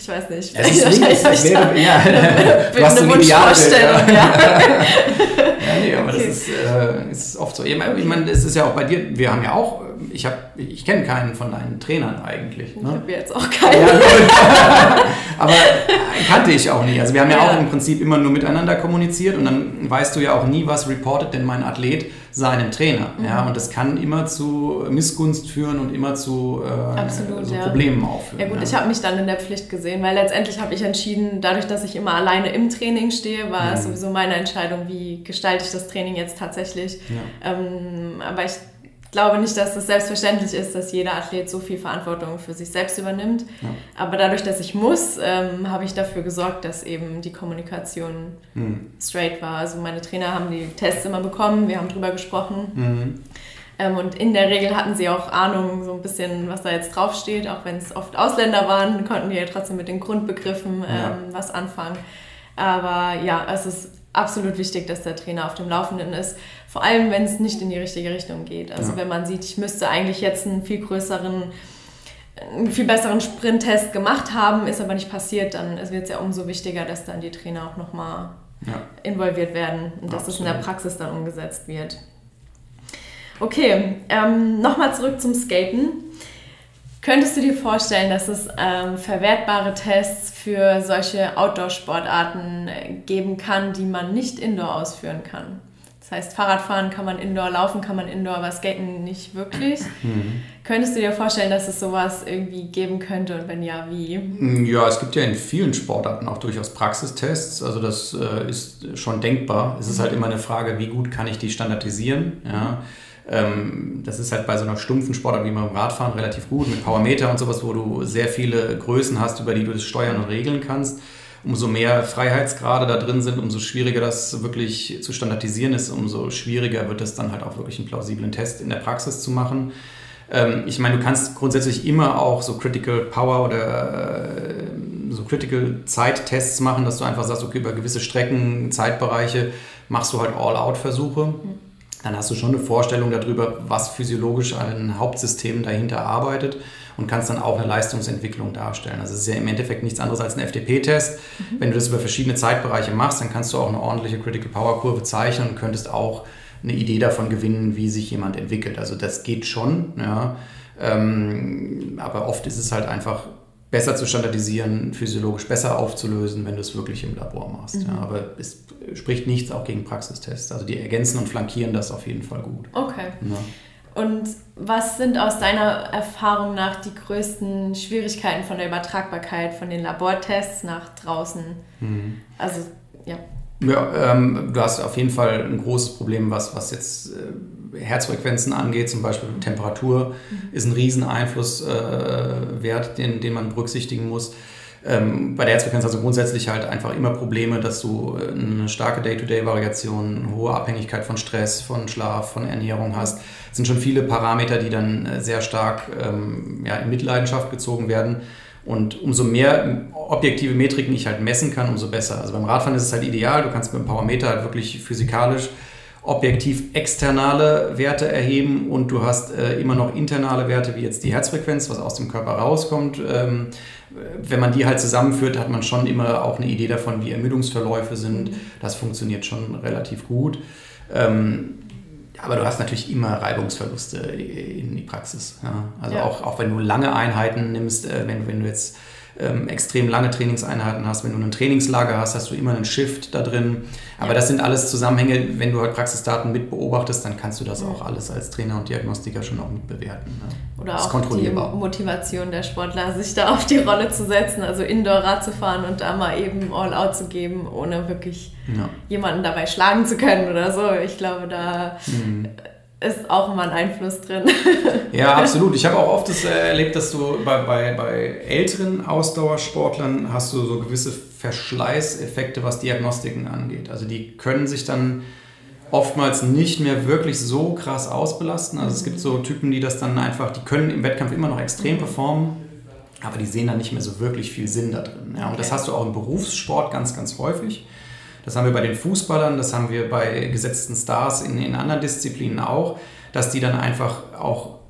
ich weiß nicht. Es ist links, es wäre, ja, [LAUGHS] [LAUGHS] du hast eine Wunschvorstellung, ja. [LAUGHS] ja, nee, aber okay. das ist, äh, ist oft so. Ich meine, es ist ja auch bei dir, wir haben ja auch, ich, ich kenne keinen von deinen Trainern eigentlich. Ne? Ich habe jetzt auch keinen. Ja, [LAUGHS] aber kannte ich auch nie. Also wir haben ja, ja, auch im Prinzip immer nur miteinander kommuniziert und dann weißt du ja auch nie, was reportet denn mein Athlet seinem Trainer. Mhm. Ja, und das kann immer zu Missgunst führen und immer zu äh, Absolut, so ja. Problemen aufführen. Ja gut, ja. ich habe mich dann in der Pflicht gesehen, weil letztendlich habe ich entschieden, dadurch, dass ich immer alleine im Training stehe, war mhm. es sowieso meine Entscheidung, wie gestalte ich das Training jetzt tatsächlich. Ähm, aber ich glaube nicht, dass es selbstverständlich ist, dass jeder Athlet so viel Verantwortung für sich selbst übernimmt. Ja. Aber dadurch, dass ich muss, ähm, habe ich dafür gesorgt, dass eben die Kommunikation mhm. straight war. Also meine Trainer haben die Tests immer bekommen, wir haben drüber gesprochen. Mhm. Ähm, und in der Regel hatten sie auch Ahnung, so ein bisschen, was da jetzt draufsteht. Auch wenn es oft Ausländer waren, konnten die ja trotzdem mit den Grundbegriffen ähm, ja. was anfangen. Aber ja, es ist absolut wichtig, dass der Trainer auf dem Laufenden ist. Vor allem, wenn es nicht in die richtige Richtung geht. Also ja. wenn man sieht, ich müsste eigentlich jetzt einen viel größeren, einen viel besseren Sprinttest gemacht haben, ist aber nicht passiert, dann wird es ja umso wichtiger, dass dann die Trainer auch nochmal ja. involviert werden und dass es in der Praxis dann umgesetzt wird. Okay, ähm, nochmal zurück zum Skaten. Könntest du dir vorstellen, dass es ähm, verwertbare Tests für solche Outdoor-Sportarten äh, geben kann, die man nicht indoor ausführen kann? Das heißt, Fahrradfahren kann man indoor, laufen kann man indoor, aber Skaten nicht wirklich. [CLEARS THROAT] Mhm. Könntest du dir vorstellen, dass es sowas irgendwie geben könnte und wenn ja, wie? Mm, ja, es gibt ja in vielen Sportarten auch durchaus Praxistests. Also das äh, ist schon denkbar. Es ist halt immer eine Frage, wie gut kann ich die standardisieren. Ja. Ähm, das ist halt bei so einer stumpfen Sportart wie beim Radfahren relativ gut mit Powermeter und sowas, wo du sehr viele Größen hast, über die du das steuern und regeln kannst. Umso mehr Freiheitsgrade da drin sind, umso schwieriger das wirklich zu standardisieren ist, umso schwieriger wird es dann halt auch wirklich einen plausiblen Test in der Praxis zu machen. Ähm, ich meine, du kannst grundsätzlich immer auch so Critical Power oder äh, so Critical Zeittests machen, dass du einfach sagst, okay, über gewisse Strecken, Zeitbereiche machst du halt All-Out-Versuche. Mhm dann hast du schon eine Vorstellung darüber, was physiologisch ein Hauptsystem dahinter arbeitet und kannst dann auch eine Leistungsentwicklung darstellen. Also es ist ja im Endeffekt nichts anderes als ein FDP-Test. Mhm. Wenn du das über verschiedene Zeitbereiche machst, dann kannst du auch eine ordentliche Critical Power Kurve zeichnen und könntest auch eine Idee davon gewinnen, wie sich jemand entwickelt. Also das geht schon, ja. Ähm, aber oft ist es halt einfach besser zu standardisieren, physiologisch besser aufzulösen, wenn du es wirklich im Labor machst. Mhm. Ja, aber es spricht nichts auch gegen Praxistests. Also die ergänzen und flankieren das auf jeden Fall gut. Okay. Ja. Und was sind aus deiner Erfahrung nach die größten Schwierigkeiten von der Übertragbarkeit von den Labortests nach draußen? Mhm. Also, ja. Ja, ähm, du hast auf jeden Fall ein großes Problem, was, was jetzt äh, Herzfrequenzen angeht, zum Beispiel Temperatur mhm. ist ein Rieseneinflusswert, äh, den, den man berücksichtigen muss. Ähm, bei der Herzfrequenz du grundsätzlich halt einfach immer Probleme, dass du äh, eine starke Day-to-Day-Variation, eine hohe Abhängigkeit von Stress, von Schlaf, von Ernährung hast. Das sind schon viele Parameter, die dann äh, sehr stark ähm, ja, in Mitleidenschaft gezogen werden. Und umso mehr objektive Metriken ich halt messen kann, umso besser. Also beim Radfahren ist es halt ideal, du kannst mit dem Powermeter halt wirklich physikalisch objektiv externe Werte erheben und du hast äh, immer noch internale Werte, wie jetzt die Herzfrequenz, was aus dem Körper rauskommt. Ähm, wenn man die halt zusammenführt, hat man schon immer auch eine Idee davon, wie Ermüdungsverläufe sind. Das funktioniert schon relativ gut. Ähm, aber du hast natürlich immer Reibungsverluste in die Praxis. Ja. Also ja. Auch, auch wenn du lange Einheiten nimmst, äh, wenn, wenn du jetzt ähm, extrem lange Trainingseinheiten hast. Wenn du ein Trainingslager hast, hast du immer einen Shift da drin. Aber das sind alles Zusammenhänge. Wenn du halt Praxisdaten mit beobachtest, dann kannst du das auch alles als Trainer und Diagnostiker schon auch mit bewerten. Ne? Oder auch die Motivation der Sportler, sich da auf die Rolle zu setzen, also Indoor-Rad zu fahren und da mal eben All-Out zu geben, ohne wirklich ja. jemanden dabei schlagen zu können oder so. Ich glaube, da mhm ist auch immer ein Einfluss drin. [LAUGHS] ja, absolut. Ich habe auch oft das erlebt, dass du bei, bei, bei älteren Ausdauersportlern hast du so gewisse Verschleißeffekte, was Diagnostiken angeht. Also die können sich dann oftmals nicht mehr wirklich so krass ausbelasten. Also es gibt so Typen, die das dann einfach, die können im Wettkampf immer noch extrem performen, aber die sehen dann nicht mehr so wirklich viel Sinn da drin. Ja, und das hast du auch im Berufssport ganz, ganz häufig. Das haben wir bei den Fußballern, das haben wir bei gesetzten Stars in, in anderen Disziplinen auch, dass die dann einfach auch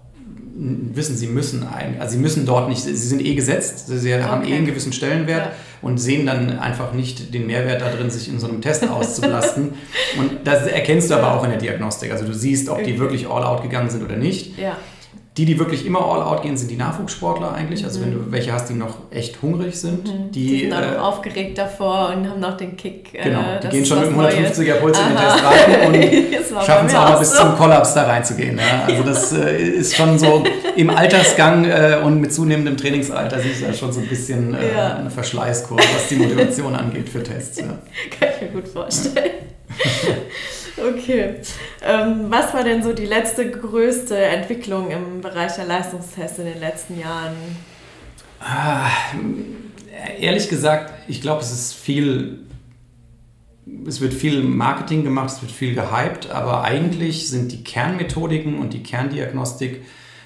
wissen, sie müssen also sie müssen dort nicht, sie sind eh gesetzt, sie haben okay. eh einen gewissen Stellenwert ja. und sehen dann einfach nicht den Mehrwert da drin, sich in so einem Test auszubelasten. [LAUGHS] und das erkennst du aber auch in der Diagnostik. Also du siehst, ob die wirklich all out gegangen sind oder nicht. Ja. Die, die wirklich immer all out gehen, sind die Nachwuchssportler eigentlich. Also mhm. wenn du welche hast, die noch echt hungrig sind. Mhm. Die, die, sind auch äh, aufgeregt davor und haben noch den Kick. Äh, genau, die gehen schon mit 150er Puls in den Test rein und [LAUGHS] schaffen es auch noch bis so. zum Kollaps da reinzugehen. Ja? Also das äh, ist schon so [LAUGHS] im Altersgang äh, und mit zunehmendem Trainingsalter siehst du ja schon so ein bisschen äh, ja. eine Verschleißkurve, was die Motivation angeht für Tests. Ja. [LAUGHS] Kann ich mir gut vorstellen. Okay. Ähm, was war denn so die letzte größte Entwicklung im Bereich der Leistungstests in den letzten Jahren? Ah, ehrlich gesagt, ich glaube, es ist viel, es wird viel Marketing gemacht, es wird viel gehypt, aber eigentlich sind die Kernmethodiken und die Kerndiagnostik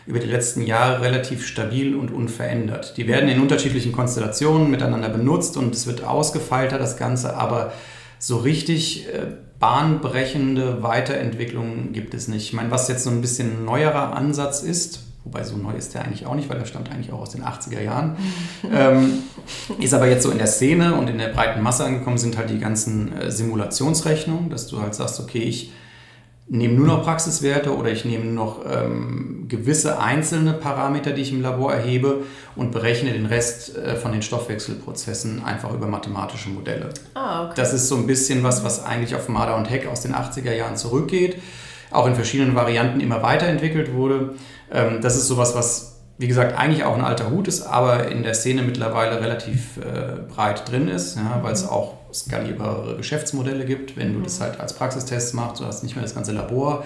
über die letzten Jahre relativ stabil und unverändert. Die werden in unterschiedlichen Konstellationen miteinander benutzt und es wird ausgefeilter, das Ganze, aber so richtig äh, bahnbrechende Weiterentwicklung gibt es nicht. Ich meine, was jetzt so ein bisschen neuerer Ansatz ist, wobei so neu ist der eigentlich auch nicht, weil der stammt eigentlich auch aus den 80er Jahren, [LAUGHS] ähm, ist aber jetzt so in der Szene und in der breiten Masse angekommen sind halt die ganzen äh, Simulationsrechnungen, dass du halt sagst, okay, ich nehme nur noch Praxiswerte oder ich nehme nur noch ähm, gewisse einzelne Parameter, die ich im Labor erhebe und berechne den Rest äh, von den Stoffwechselprozessen einfach über mathematische Modelle. Ah, okay. Das ist so ein bisschen was, was eigentlich auf Marder und Heck aus den 80er Jahren zurückgeht, auch in verschiedenen Varianten immer weiterentwickelt wurde. Ähm, das ist sowas, was wie gesagt, eigentlich auch ein alter Hut ist, aber in der Szene mittlerweile relativ äh, breit drin ist, ja, weil es mhm. auch skalierbare Geschäftsmodelle gibt. Wenn du das halt als Praxistest machst, du hast nicht mehr das ganze Labor,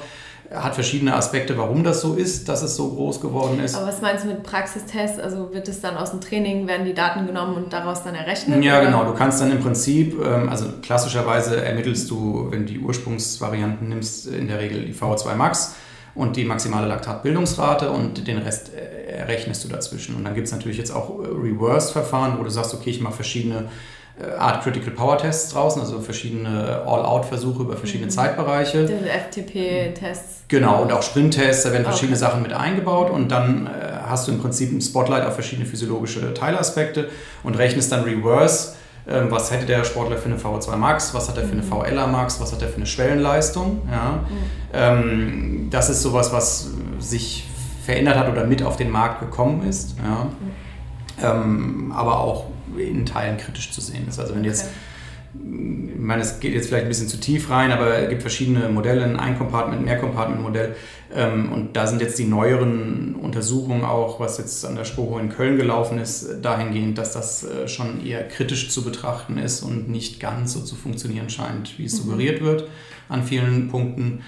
hat verschiedene Aspekte, warum das so ist, dass es so groß geworden ist. Aber was meinst du mit Praxistest? Also wird es dann aus dem Training, werden die Daten genommen und daraus dann errechnet? Ja, oder? genau. Du kannst dann im Prinzip, ähm, also klassischerweise ermittelst du, wenn du die Ursprungsvarianten nimmst, in der Regel die VO2 Max und die maximale Laktatbildungsrate und den Rest äh, errechnest du dazwischen. Und dann gibt es natürlich jetzt auch Reverse-Verfahren, wo du sagst, okay, ich mache verschiedene äh, Art Critical Power Tests draußen, also verschiedene All-Out-Versuche über verschiedene mhm. Zeitbereiche. Diese FTP-Tests. Genau, und auch Sprint-Tests, da werden verschiedene okay. Sachen mit eingebaut und dann äh, hast du im Prinzip ein Spotlight auf verschiedene physiologische Teilaspekte und rechnest dann Reverse, äh, was hätte der Sportler für eine VO2 Max, was hat er für eine mhm. VLA Max, was hat er für eine Schwellenleistung. Ja? Mhm. Ähm, das ist sowas, was sich verändert hat oder mit auf den Markt gekommen ist. Ja? Mhm. Ähm, aber auch in Teilen kritisch zu sehen ist. Also wenn okay. jetzt, ich meine, es geht jetzt vielleicht ein bisschen zu tief rein, aber es gibt verschiedene Modelle, ein Ein-Compartment, Mehr-Compartment-Modell. Ähm, und da sind jetzt die neueren Untersuchungen auch, was jetzt an der Spoho in Köln gelaufen ist, dahingehend, dass das äh, schon eher kritisch zu betrachten ist und nicht ganz so zu funktionieren scheint, wie es mhm. suggeriert wird an vielen Punkten.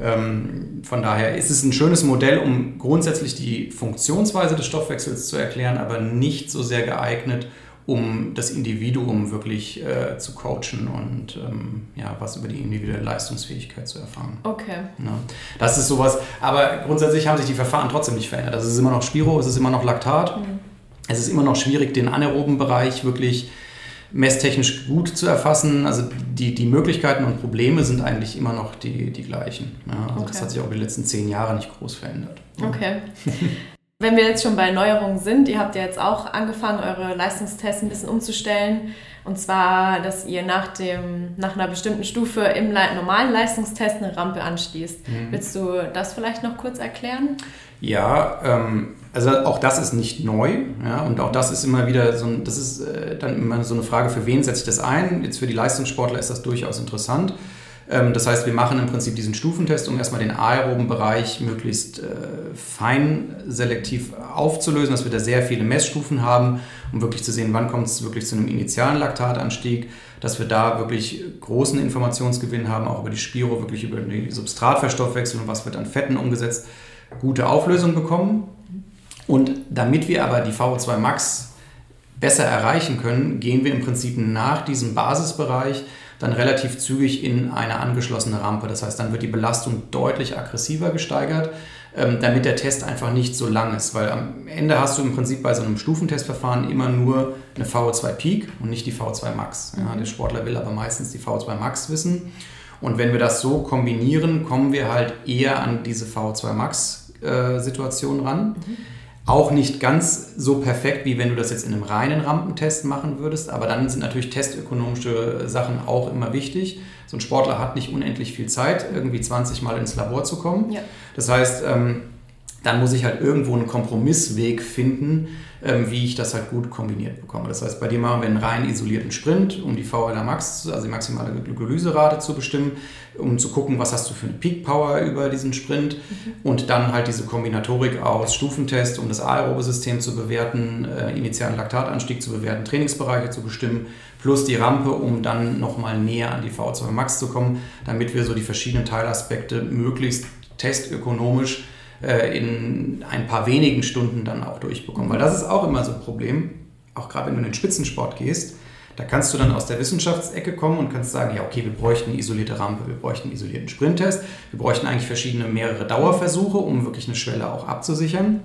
Ähm, von daher ist es ein schönes Modell, um grundsätzlich die Funktionsweise des Stoffwechsels zu erklären, aber nicht so sehr geeignet, um das Individuum wirklich äh, zu coachen und ähm, ja, was über die individuelle Leistungsfähigkeit zu erfahren. Okay. Ja, das ist sowas, aber grundsätzlich haben sich die Verfahren trotzdem nicht verändert. Also es ist immer noch Spiro, es ist immer noch Laktat. Mhm. Es ist immer noch schwierig, den anaeroben Bereich wirklich messtechnisch gut zu erfassen. Also die, die Möglichkeiten und Probleme sind eigentlich immer noch die, die gleichen. Ja, also okay. Das hat sich auch über die letzten zehn Jahre nicht groß verändert. Okay. [LAUGHS] Wenn wir jetzt schon bei Neuerungen sind, ihr habt ja jetzt auch angefangen, eure Leistungstests ein bisschen umzustellen. Und zwar, dass ihr nach, dem, nach einer bestimmten Stufe im normalen Leistungstest eine Rampe anschließt. Mhm. Willst du das vielleicht noch kurz erklären? Ja, ähm, Also auch das ist nicht neu, ja, und auch das ist immer wieder so ein, das ist äh, dann immer so eine Frage, für wen setze ich das ein? Jetzt für die Leistungssportler ist das durchaus interessant. Ähm, das heißt, wir machen im Prinzip diesen Stufentest, um erstmal den aeroben Bereich möglichst äh, fein selektiv aufzulösen, dass wir da sehr viele Messstufen haben, um wirklich zu sehen, wann kommt es wirklich zu einem initialen Laktatanstieg, dass wir da wirklich großen Informationsgewinn haben, auch über die Spiro, wirklich über die Substratverstoffwechsel und was wird an Fetten umgesetzt, gute Auflösung bekommen. Und damit wir aber die VO2 Max besser erreichen können, gehen wir im Prinzip nach diesem Basisbereich dann relativ zügig in eine angeschlossene Rampe. Das heißt, dann wird die Belastung deutlich aggressiver gesteigert, ähm, damit der Test einfach nicht so lang ist. Weil am Ende hast du im Prinzip bei so einem Stufentestverfahren immer nur eine VO2 Peak und nicht die VO2 Max. Ja, der Sportler will aber meistens die VO2 Max wissen. Und wenn wir das so kombinieren, kommen wir halt eher an diese VO2 Max äh, Situation ran. Mhm. Auch nicht ganz so perfekt, wie wenn du das jetzt in einem reinen Rampentest machen würdest, aber dann sind natürlich testökonomische Sachen auch immer wichtig. So ein Sportler hat nicht unendlich viel Zeit, irgendwie 20 Mal ins Labor zu kommen. Ja. Das heißt, ähm, dann muss ich halt irgendwo einen Kompromissweg finden, ähm, wie ich das halt gut kombiniert bekomme. Das heißt, bei dir machen wir einen rein isolierten Sprint, um die VLA Max, also die maximale Glykolyserate zu bestimmen, um zu gucken, was hast du für eine Peak Power über diesen Sprint mhm. und dann halt diese Kombinatorik aus Stufentest, um das aerobe System zu bewerten, äh, initialen Laktatanstieg zu bewerten, Trainingsbereiche zu bestimmen, plus die Rampe, um dann nochmal näher an die VO2 Max zu kommen, damit wir so die verschiedenen Teilaspekte möglichst testökonomisch äh, in ein paar wenigen Stunden dann auch durchbekommen. Weil das ist auch immer so ein Problem, auch gerade wenn du in den Spitzensport gehst. Da kannst du dann aus der Wissenschaftsecke kommen und kannst sagen, ja, okay, wir bräuchten eine isolierte Rampe, wir bräuchten einen isolierten Sprinttest, wir bräuchten eigentlich verschiedene mehrere Dauerversuche, um wirklich eine Schwelle auch abzusichern.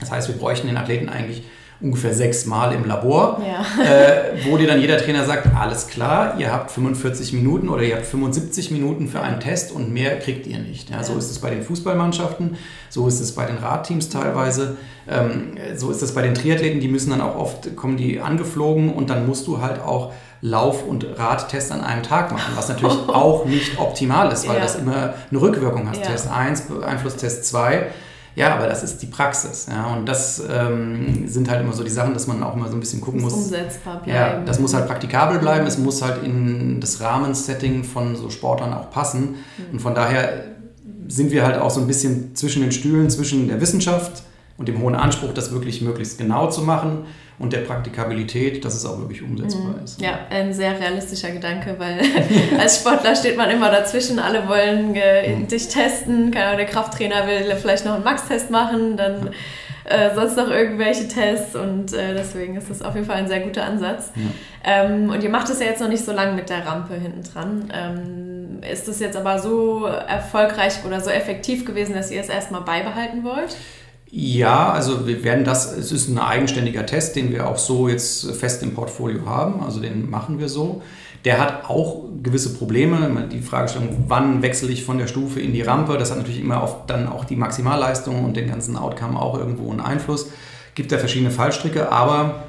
Das heißt, wir bräuchten den Athleten eigentlich ungefähr sechs Mal im Labor, ja. äh, wo dir dann jeder Trainer sagt, alles klar, ihr habt 45 Minuten oder ihr habt 75 Minuten für einen Test und mehr kriegt ihr nicht. Ja, so ist es bei den Fußballmannschaften, so ist es bei den Radteams teilweise, ähm, so ist es bei den Triathleten, die müssen dann auch oft, kommen die angeflogen und dann musst du halt auch Lauf- und Radtests an einem Tag machen, was natürlich [LAUGHS] auch nicht optimal ist, weil ja. das immer eine Rückwirkung hast. Test 1 beeinflusst Test 2 ja, aber das ist die Praxis. Ja, und das ähm, sind halt immer so die Sachen, dass man auch immer so ein bisschen gucken muss. Umsetzbar bleiben. Ja, das muss halt praktikabel bleiben. Es muss halt in das Rahmensetting von so Sportlern auch passen. Mhm. Und von daher sind wir halt auch so ein bisschen zwischen den Stühlen, zwischen der Wissenschaft und dem hohen Anspruch, das wirklich möglichst genau zu machen und der Praktikabilität, dass es auch wirklich umsetzbar mhm. ist. Ja, ein sehr realistischer Gedanke, weil [LAUGHS] als Sportler steht man immer dazwischen, alle wollen äh, mhm. dich testen, der Krafttrainer will vielleicht noch einen Max-Test machen, dann äh, sonst noch irgendwelche Tests und äh, deswegen ist das auf jeden Fall ein sehr guter Ansatz. Ja. Ähm, und ihr macht es ja jetzt noch nicht so lange mit der Rampe hinten dran. Ähm, ist das jetzt aber so erfolgreich oder so effektiv gewesen, dass ihr es erstmal beibehalten wollt? Ja, also wir werden das, es ist ein eigenständiger Test, den wir auch so jetzt fest im Portfolio haben, also den machen wir so. Der hat auch gewisse Probleme. Die Fragestellung, wann wechsle ich von der Stufe in die Rampe, das hat natürlich immer auf dann auch die Maximalleistung und den ganzen Outcome auch irgendwo einen Einfluss. Gibt da verschiedene Fallstricke, aber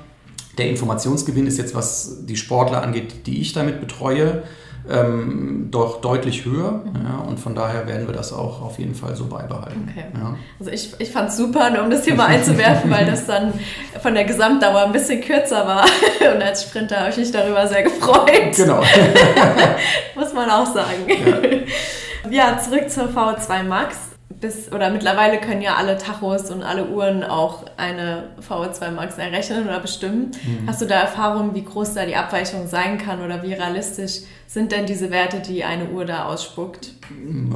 der Informationsgewinn ist jetzt, was die Sportler angeht, die ich damit betreue, ähm, doch deutlich höher. Mhm. Ja, und von daher werden wir das auch auf jeden Fall so beibehalten. Okay. Ja. Also ich, ich fand es super, nur um das hier mal einzuwerfen, weil das dann von der Gesamtdauer ein bisschen kürzer war. [LAUGHS] Und als Sprinter habe ich mich darüber sehr gefreut. Genau. [LAUGHS] Muss man auch sagen. Ja, ja zurück zur V2 Max bis oder mittlerweile können ja alle Tachos und alle Uhren auch eine VO2 Max errechnen oder bestimmen. Mhm. Hast du da Erfahrung, wie groß da die Abweichung sein kann oder wie realistisch sind denn diese Werte, die eine Uhr da ausspuckt?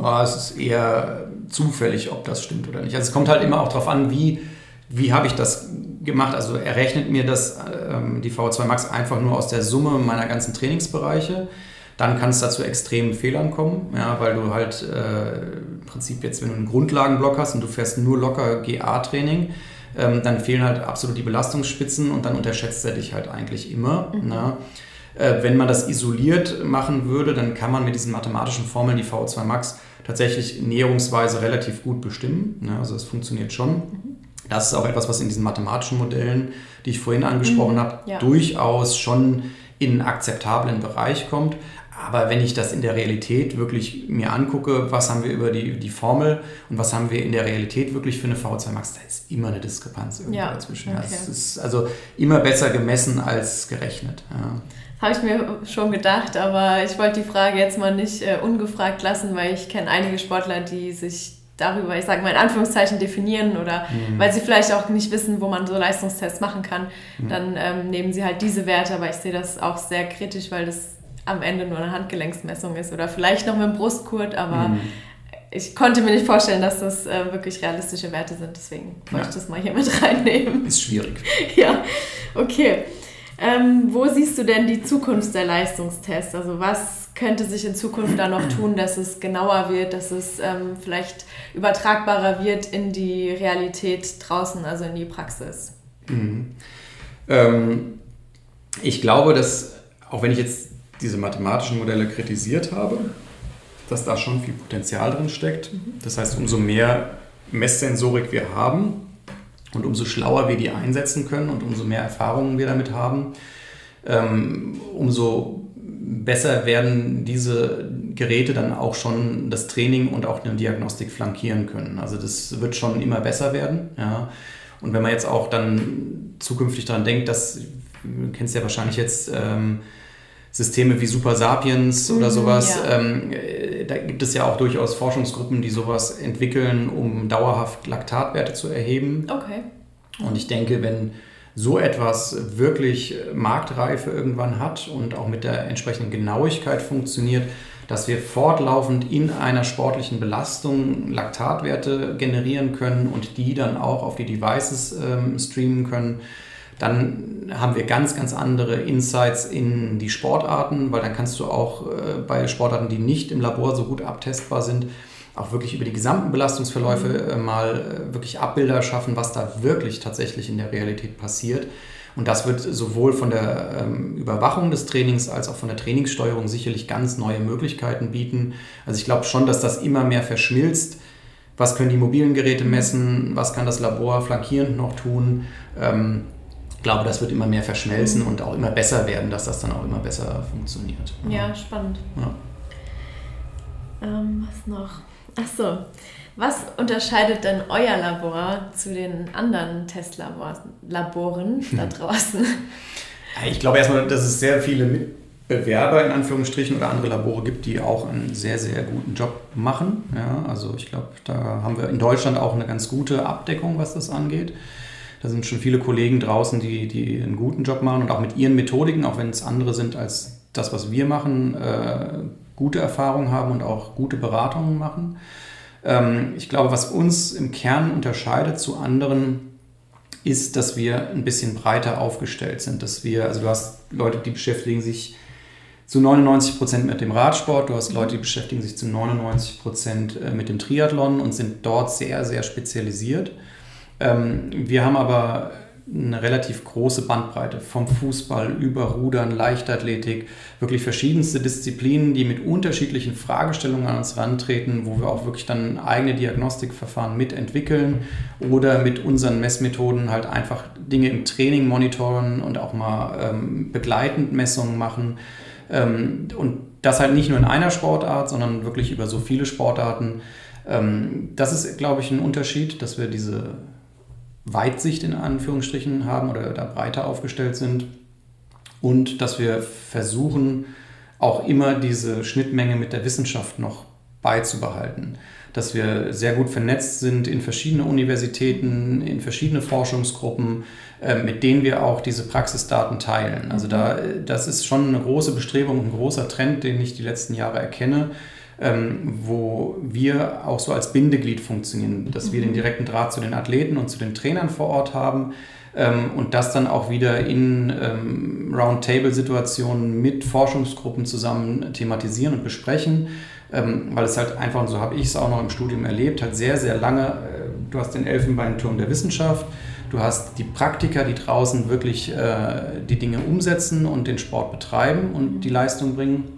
Ja, es ist eher zufällig, ob das stimmt oder nicht. Also es kommt halt immer auch darauf an, wie, wie habe ich das gemacht. Also errechnet mir das ähm, die VO2 Max einfach nur aus der Summe meiner ganzen Trainingsbereiche dann kann es da zu extremen Fehlern kommen, ja, weil du halt äh, im Prinzip jetzt, wenn du einen Grundlagenblock hast und du fährst nur locker GA-Training, ähm, dann fehlen halt absolut die Belastungsspitzen und dann unterschätzt er dich halt eigentlich immer. Mhm. Ne? Äh, wenn man das isoliert machen würde, dann kann man mit diesen mathematischen Formeln die VO2 Max tatsächlich näherungsweise relativ gut bestimmen. Ne? Also es funktioniert schon. Mhm. Das ist auch etwas, was in diesen mathematischen Modellen, die ich vorhin angesprochen mhm. habe, ja. durchaus schon in einen akzeptablen Bereich kommt. Aber wenn ich das in der Realität wirklich mir angucke, was haben wir über die, die Formel und was haben wir in der Realität wirklich für eine VO2 Max, da ist immer eine Diskrepanz irgendwie ja, dazwischen. Okay. Es ist also immer besser gemessen als gerechnet. Ja. Habe ich mir schon gedacht, aber ich wollte die Frage jetzt mal nicht äh, ungefragt lassen, weil ich kenne einige Sportler, die sich darüber, ich sage mal in Anführungszeichen, definieren oder mhm. weil sie vielleicht auch nicht wissen, wo man so Leistungstests machen kann, mhm. dann ähm, nehmen sie halt diese Werte, aber ich sehe das auch sehr kritisch, weil das am Ende nur eine Handgelenksmessung ist oder vielleicht noch mit dem Brustgurt, aber mhm. ich konnte mir nicht vorstellen, dass das äh, wirklich realistische Werte sind, deswegen wollte ja. ich das mal hier mit [LAUGHS] reinnehmen. Ist schwierig. ja, okay. Ähm, wo siehst du denn die Zukunft der Leistungstests? Also was könnte sich in Zukunft da noch tun, dass es genauer wird, dass es ähm, vielleicht übertragbarer wird in die Realität draußen, also in die Praxis? Mhm. Ähm, ich glaube, dass, auch wenn ich jetzt diese mathematischen Modelle kritisiert habe, dass da schon viel Potenzial drin steckt. Das heißt, umso mehr Messsensorik wir haben und umso schlauer wir die einsetzen können und umso mehr Erfahrungen wir damit haben, ähm, umso besser werden diese Geräte dann auch schon das Training und auch eine Diagnostik flankieren können. Also das wird schon immer besser werden. Ja. Und wenn man jetzt auch dann zukünftig daran denkt, dass, du kennst ja wahrscheinlich jetzt ähm, Systeme wie Super Sapiens oder mhm, sowas. Ja. Ähm, äh, da gibt es ja auch durchaus Forschungsgruppen, die sowas entwickeln, um dauerhaft Laktatwerte zu erheben. Okay. Und ich denke, wenn so etwas wirklich Marktreife irgendwann hat und auch mit der entsprechenden Genauigkeit funktioniert, dass wir fortlaufend in einer sportlichen Belastung Laktatwerte generieren können und die dann auch auf die Devices ähm, streamen können, dann haben wir ganz, ganz andere Insights in die Sportarten, weil dann kannst du auch äh, bei Sportarten, die nicht im Labor so gut abtestbar sind, auch wirklich über die gesamten Belastungsverläufe mhm. äh, mal äh, wirklich Abbilder schaffen, was da wirklich tatsächlich in der Realität passiert. Und das wird sowohl von der ähm, Überwachung des Trainings als auch von der Trainingssteuerung sicherlich ganz neue Möglichkeiten bieten. Also ich glaube schon, dass das immer mehr verschmilzt. Was können die mobilen Geräte messen? Was kann das Labor flankierend noch tun? Ähm, glaube, das wird immer mehr verschmelzen mhm. und auch immer besser werden, dass das dann auch immer besser funktioniert. Ja, spannend. Ja. Ähm, was noch? Ach so. Was unterscheidet denn euer Labor zu den anderen Testlaboren [LAUGHS] da draußen? Ich glaube erstmal, dass es sehr viele Mitbewerber in Anführungsstrichen oder andere Labore gibt, die auch einen sehr, sehr guten Job machen. Ja, also ich glaube, da haben wir in Deutschland auch eine ganz gute Abdeckung, was das angeht. Da sind schon viele Kollegen draußen, die, die einen guten Job machen und auch mit ihren Methodiken, auch wenn es andere sind als das, was wir machen, äh, gute Erfahrungen haben und auch gute Beratungen machen. Ähm, ich glaube, was uns im Kern unterscheidet zu anderen, ist, dass wir ein bisschen breiter aufgestellt sind. Dass wir, also du hast Leute, die beschäftigen sich zu 99 Prozent mit dem Radsport, du hast Leute, die beschäftigen sich zu 99 Prozent äh, mit dem Triathlon und sind dort sehr, sehr spezialisiert. Ähm, wir haben aber eine relativ große Bandbreite vom Fußball über Rudern, Leichtathletik, wirklich verschiedenste Disziplinen, die mit unterschiedlichen Fragestellungen an uns rantreten, wo wir auch wirklich dann eigene Diagnostikverfahren mitentwickeln oder mit unseren Messmethoden halt einfach Dinge im Training monitoren und auch mal ähm, begleitend Messungen machen. Ähm, und das halt nicht nur in einer Sportart, sondern wirklich über so viele Sportarten. Ähm, das ist, glaube ich, ein Unterschied, dass wir diese Weitsicht in Anführungsstrichen haben oder da breiter aufgestellt sind und dass wir versuchen, auch immer diese Schnittmenge mit der Wissenschaft noch beizubehalten. Dass wir sehr gut vernetzt sind in verschiedene Universitäten, in verschiedene Forschungsgruppen, äh, mit denen wir auch diese Praxisdaten teilen. Also da, das ist schon eine große Bestrebung, ein großer Trend, den ich die letzten Jahre erkenne, ähm, wo wir auch so als Bindeglied funktionieren, dass wir den mhm. direkten Draht zu den Athleten und zu den Trainern vor Ort haben ähm, und das dann auch wieder in ähm, Roundtable-Situationen mit Forschungsgruppen zusammen thematisieren und besprechen, ähm, weil es halt einfach, und so habe ich es auch noch im Studium erlebt, halt sehr, sehr lange, äh, du hast den Elfenbeinturm der Wissenschaft, Du hast die Praktiker, die draußen wirklich äh, die Dinge umsetzen und den Sport betreiben und die Leistung bringen.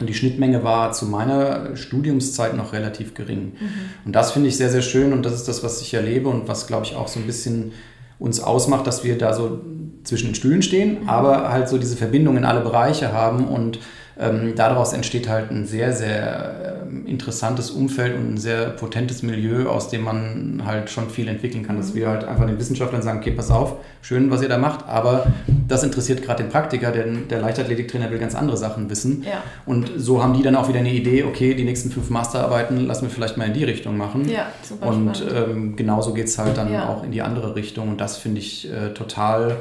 Und die Schnittmenge war zu meiner Studiumszeit noch relativ gering. Mhm. Und das finde ich sehr, sehr schön und das ist das, was ich erlebe und was, glaube ich, auch so ein bisschen uns ausmacht, dass wir da so zwischen den Stühlen stehen, mhm. aber halt so diese Verbindung in alle Bereiche haben und ähm, daraus entsteht halt ein sehr, sehr äh, interessantes Umfeld und ein sehr potentes Milieu, aus dem man halt schon viel entwickeln kann. Dass wir halt einfach den Wissenschaftlern sagen, okay, pass auf, schön, was ihr da macht, aber das interessiert gerade den Praktiker, denn der Leichtathletiktrainer will ganz andere Sachen wissen. Ja. Und so haben die dann auch wieder eine Idee, okay, die nächsten fünf Masterarbeiten lassen wir vielleicht mal in die Richtung machen. Ja, super Und ähm, genauso geht es halt dann ja. auch in die andere Richtung. Und das finde ich äh, total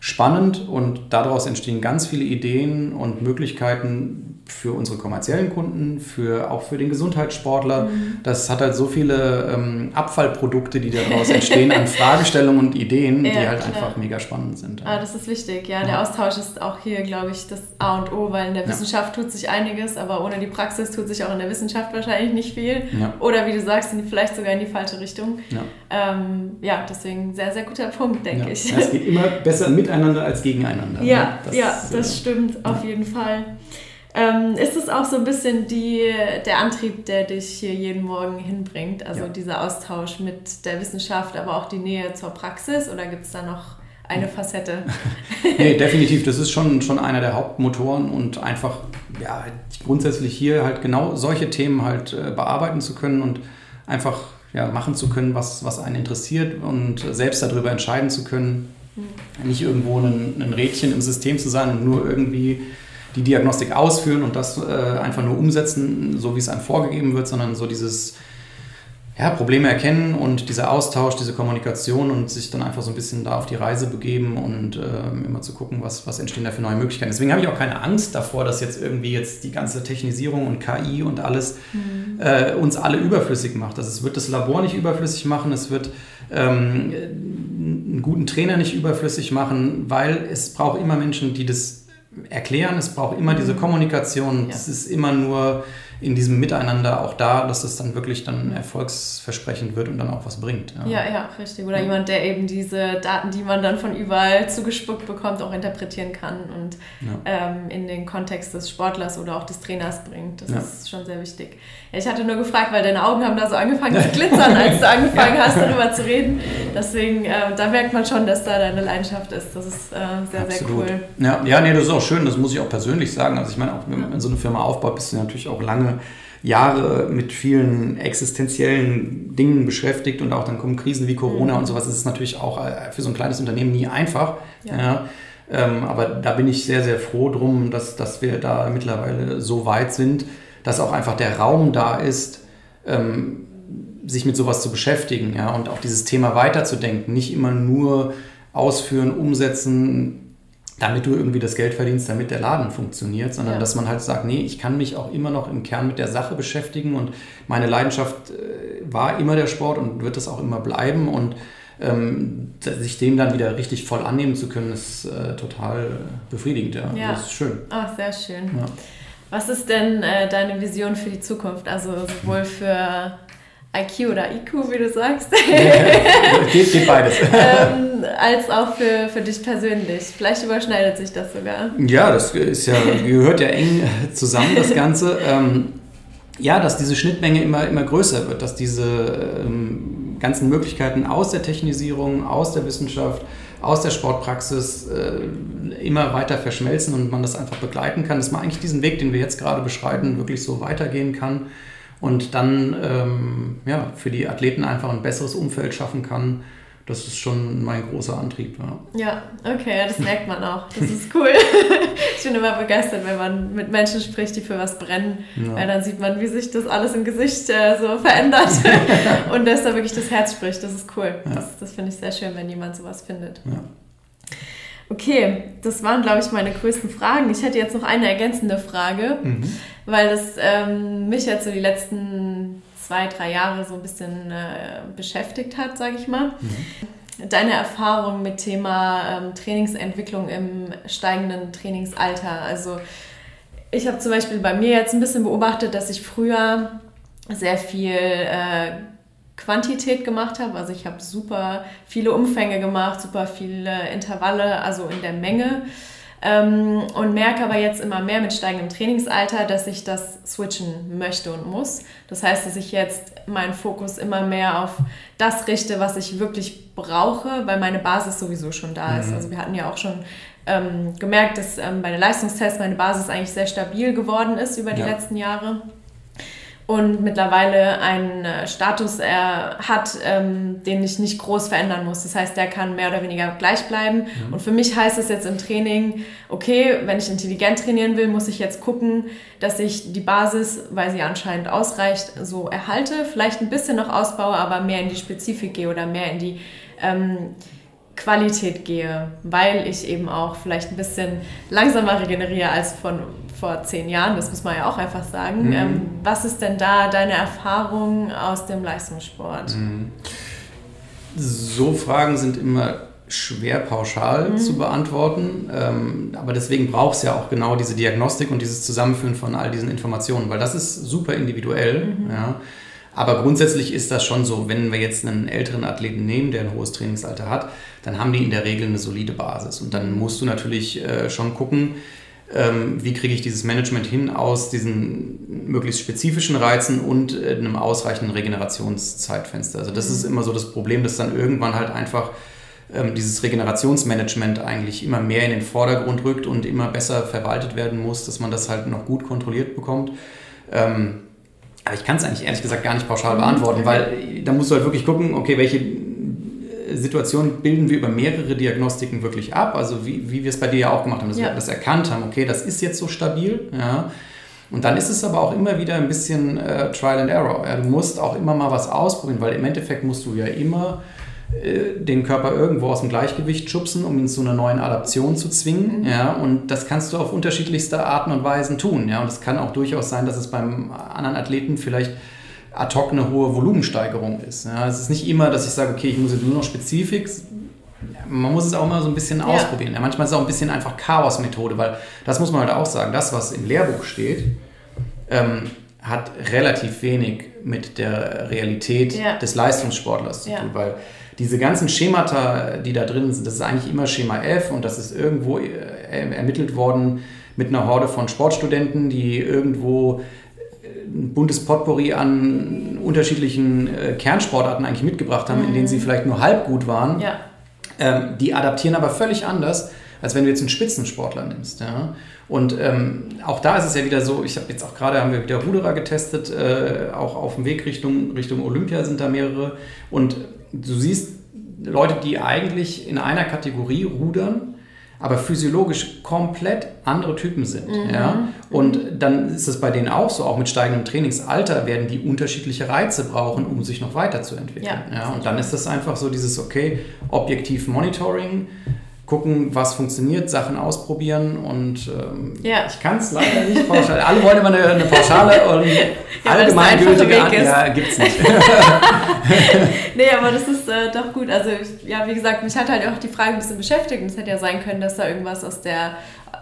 spannend und daraus entstehen ganz viele Ideen und Möglichkeiten für unsere kommerziellen Kunden, für, auch für den Gesundheitssportler. Mhm. Das hat halt so viele ähm, Abfallprodukte, die daraus entstehen an Fragestellungen und Ideen, ja, die halt klar. einfach mega spannend sind. Ah, das ist wichtig. Ja, der Austausch ist auch hier, glaube ich, das A und O, weil in der ja. Wissenschaft tut sich einiges, aber ohne die Praxis tut sich auch in der Wissenschaft wahrscheinlich nicht viel. Ja. Oder wie du sagst, vielleicht sogar in die falsche Richtung. Ja, ähm, ja deswegen sehr, sehr guter Punkt, denke ich. es geht immer besser miteinander als gegeneinander. Ja, ne? das, ja, das äh, stimmt, auf jeden Fall. Ähm, ist es auch so ein bisschen die, der Antrieb, der dich hier jeden Morgen hinbringt? Also ja. dieser Austausch mit der Wissenschaft, aber auch die Nähe zur Praxis? Oder gibt es da noch eine Facette? [LAUGHS] nee, definitiv. Das ist schon, schon einer der Hauptmotoren und einfach ja, grundsätzlich hier halt genau solche Themen halt äh, bearbeiten zu können und einfach ja, machen zu können, was, was einen interessiert und selbst darüber entscheiden zu können. Mhm. Nicht irgendwo ein, ein Rädchen im System zu sein und nur irgendwie die Diagnostik ausführen und das äh, einfach nur umsetzen, so wie es einem vorgegeben wird, sondern so dieses ja, Probleme erkennen und dieser Austausch, diese Kommunikation und sich dann einfach so ein bisschen da auf die Reise begeben und äh, immer zu gucken, was, was entstehen da für neue Möglichkeiten. Deswegen habe ich auch keine Angst davor, dass jetzt irgendwie jetzt die ganze Technisierung und KI und alles mhm. äh, uns alle überflüssig macht. Also es wird das Labor nicht überflüssig machen, es wird ähm, einen guten Trainer nicht überflüssig machen, weil es braucht immer Menschen, die das erklären, es braucht immer diese mhm. Kommunikation, es ist immer nur in diesem Miteinander auch da, dass es dann wirklich dann erfolgsversprechend wird und dann auch was bringt. Ja, ja, ja richtig. Oder ja. jemand, der eben diese Daten, die man dann von überall zugespuckt bekommt, auch interpretieren kann und ja. ähm, in den Kontext des Sportlers oder auch des Trainers bringt. Das ist schon sehr wichtig. ich hatte nur gefragt, weil deine Augen haben da so angefangen zu glitzern, als du [LAUGHS] angefangen hast, darüber zu reden. Deswegen, äh, da merkt man schon, dass da deine Leidenschaft ist. Das ist äh, sehr, Absolut. sehr cool. Ja, ja, nee, das ist auch schön. Das muss ich auch persönlich sagen. Also ich meine, auch wenn man so eine Firma aufbaut, bist du natürlich auch lange lange Jahre mit vielen existenziellen Dingen beschäftigt und auch dann kommen Krisen wie Corona mhm. und sowas. Ist natürlich auch äh, für so ein kleines Unternehmen nie einfach. Ja. ja. Ähm, aber da bin ich sehr, sehr froh drum, dass, dass wir da mittlerweile so weit sind, dass auch einfach der Raum da ist, ähm, sich mit sowas zu beschäftigen ja, und auch dieses Thema weiterzudenken. Nicht immer nur ausführen, umsetzen, damit du irgendwie das Geld verdienst, damit der Laden funktioniert, sondern ja. dass man halt sagt, nee, ich kann mich auch immer noch im Kern mit der Sache beschäftigen und meine Leidenschaft äh, war immer der Sport und wird es auch immer bleiben und ähm, sich dem dann wieder richtig voll annehmen zu können, ist äh, total befriedigend. Ja. ja. Das ist schön. Ach, sehr schön. Ja. Was ist denn äh, deine Vision für die Zukunft? Also sowohl für IQ oder IQ, wie du sagst. geht, geht beides. [LAUGHS] ähm, als auch für, für dich persönlich. Vielleicht überschneidet sich das sogar. Ja, das ist ja, gehört ja eng zusammen, das Ganze. Ähm, ja, dass diese Schnittmenge immer, immer größer wird, dass diese ähm, ganzen Möglichkeiten aus der Technisierung, aus der Wissenschaft, aus der Sportpraxis äh, immer weiter verschmelzen und man das einfach begleiten kann, dass man eigentlich diesen Weg, den wir jetzt gerade beschreiten, wirklich so weitergehen kann und dann ähm, ja, für die Athleten einfach ein besseres Umfeld schaffen kann. Das ist schon mein großer Antrieb. Ja, ja okay, das merkt man auch. Das ist cool. [LAUGHS] ich bin immer begeistert, wenn man mit Menschen spricht, die für was brennen, ja. weil dann sieht man, wie sich das alles im Gesicht äh, so verändert [LAUGHS] und dass da wirklich das Herz spricht. Das ist cool. Ja. Das, das finde ich sehr schön, wenn jemand sowas findet. Okay, das waren, glaube ich, meine größten Fragen. Ich hätte jetzt noch eine ergänzende Frage, mhm. weil das ähm, mich jetzt so die letzten zwei, drei Jahre so ein bisschen äh, beschäftigt hat, sage ich mal. Mhm. Deine Erfahrung mit Thema ähm, Trainingsentwicklung im steigenden Trainingsalter. Also ich habe zum Beispiel bei mir jetzt ein bisschen beobachtet, dass ich früher sehr viel äh, Quantität gemacht habe. Also ich habe super viele Umfänge gemacht, super viele Intervalle, also in der Menge. Ähm, und merke aber jetzt immer mehr mit steigendem Trainingsalter, dass ich das switchen möchte und muss. Das heißt, dass ich jetzt meinen Fokus immer mehr auf das richte, was ich wirklich brauche, weil meine Basis sowieso schon da ist. Mhm. Also wir hatten ja auch schon ähm, gemerkt, dass ähm, bei den Leistungstests meine Basis eigentlich sehr stabil geworden ist über die ja. letzten Jahre und mittlerweile einen äh, Status er hat, ähm, den ich nicht groß verändern muss. Das heißt, der kann mehr oder weniger gleich bleiben. Mhm. Und für mich heißt es jetzt im Training, okay, wenn ich intelligent trainieren will, muss ich jetzt gucken, dass ich die Basis, weil sie anscheinend ausreicht, so erhalte, vielleicht ein bisschen noch ausbaue, aber mehr in die Spezifik gehe oder mehr in die ähm, Qualität gehe, weil ich eben auch vielleicht ein bisschen langsamer regeneriere als von vor zehn Jahren, das muss man ja auch einfach sagen. Mhm. Ähm, was ist denn da deine Erfahrung aus dem Leistungssport? Mhm. So Fragen sind immer schwer pauschal mhm. zu beantworten, ähm, aber deswegen braucht es ja auch genau diese Diagnostik und dieses Zusammenführen von all diesen Informationen, weil das ist super individuell. Mhm. Ja. Aber grundsätzlich ist das schon so, wenn wir jetzt einen älteren Athleten nehmen, der ein hohes Trainingsalter hat, dann haben die in der Regel eine solide Basis. Und dann musst du natürlich äh, schon gucken, ähm, wie kriege ich dieses Management hin aus diesen möglichst spezifischen Reizen und äh, einem ausreichenden Regenerationszeitfenster. Also das ist immer so das Problem, dass dann irgendwann halt einfach ähm, dieses Regenerationsmanagement eigentlich immer mehr in den Vordergrund rückt und immer besser verwaltet werden muss, dass man das halt noch gut kontrolliert bekommt. Ähm, aber ich kann es eigentlich ehrlich gesagt gar nicht pauschal beantworten, weil da musst du halt wirklich gucken, okay, welche Situation bilden wir über mehrere Diagnostiken wirklich ab. Also wie, wie wir es bei dir ja auch gemacht haben, dass ja. wir das erkannt haben, okay, das ist jetzt so stabil. Ja. Und dann ist es aber auch immer wieder ein bisschen äh, Trial and Error. Ja. Du musst auch immer mal was ausprobieren, weil im Endeffekt musst du ja immer äh, den Körper irgendwo aus dem Gleichgewicht schubsen, um ihn zu einer neuen Adaption zu zwingen. Mhm. Ja, und das kannst du auf unterschiedlichste Arten und Weisen tun. Ja, und es kann auch durchaus sein, dass es beim anderen Athleten vielleicht ad hoc eine hohe Volumensteigerung ist. Ja, es ist nicht immer, dass ich sage, okay, ich muss jetzt nur noch Spezifik. Man muss es auch immer so ein bisschen ja. ausprobieren. Ja, manchmal ist es auch ein bisschen einfach Chaos-Methode, weil das muss man halt auch sagen, das, was im Lehrbuch steht, ähm, hat relativ wenig mit der Realität ja. des Leistungssportlers zu tun, weil diese ganzen Schemata, die da drin sind, das ist eigentlich immer Schema F und das ist irgendwo äh, ermittelt worden mit einer Horde von Sportstudenten, die irgendwo ein buntes Potpourri an unterschiedlichen äh, Kernsportarten eigentlich mitgebracht haben, mhm. in denen sie mhm. vielleicht nur halb gut waren. Ja. Ähm, die adaptieren aber völlig anders, als wenn du jetzt einen Spitzensportler nimmst. Ja? Und ähm, auch da ist es ja wieder so, ich habe jetzt auch gerade, haben wir wieder Ruderer getestet, äh, auch auf dem Weg Richtung, Richtung Olympia sind da mehrere. Und du siehst Leute, die eigentlich in einer Kategorie rudern, aber physiologisch komplett andere Typen sind. Mhm. Ja? Und dann ist es bei denen auch so, auch mit steigendem Trainingsalter werden die unterschiedliche Reize brauchen, um sich noch weiterzuentwickeln. Ja, ja? Und dann ist das einfach so dieses, okay, objektiv Monitoring, gucken, was funktioniert, Sachen ausprobieren und ähm, ja. ich kann es leider nicht pauschal. Alle wollen immer eine, eine pauschale [LAUGHS] und ja, allgemeingültige Antwort. Ja, gibt es nicht. [LAUGHS] nee, aber das ist äh, doch gut. Also ja, wie gesagt, mich hat halt auch die Frage ein bisschen beschäftigt. Es hätte ja sein können, dass da irgendwas aus der,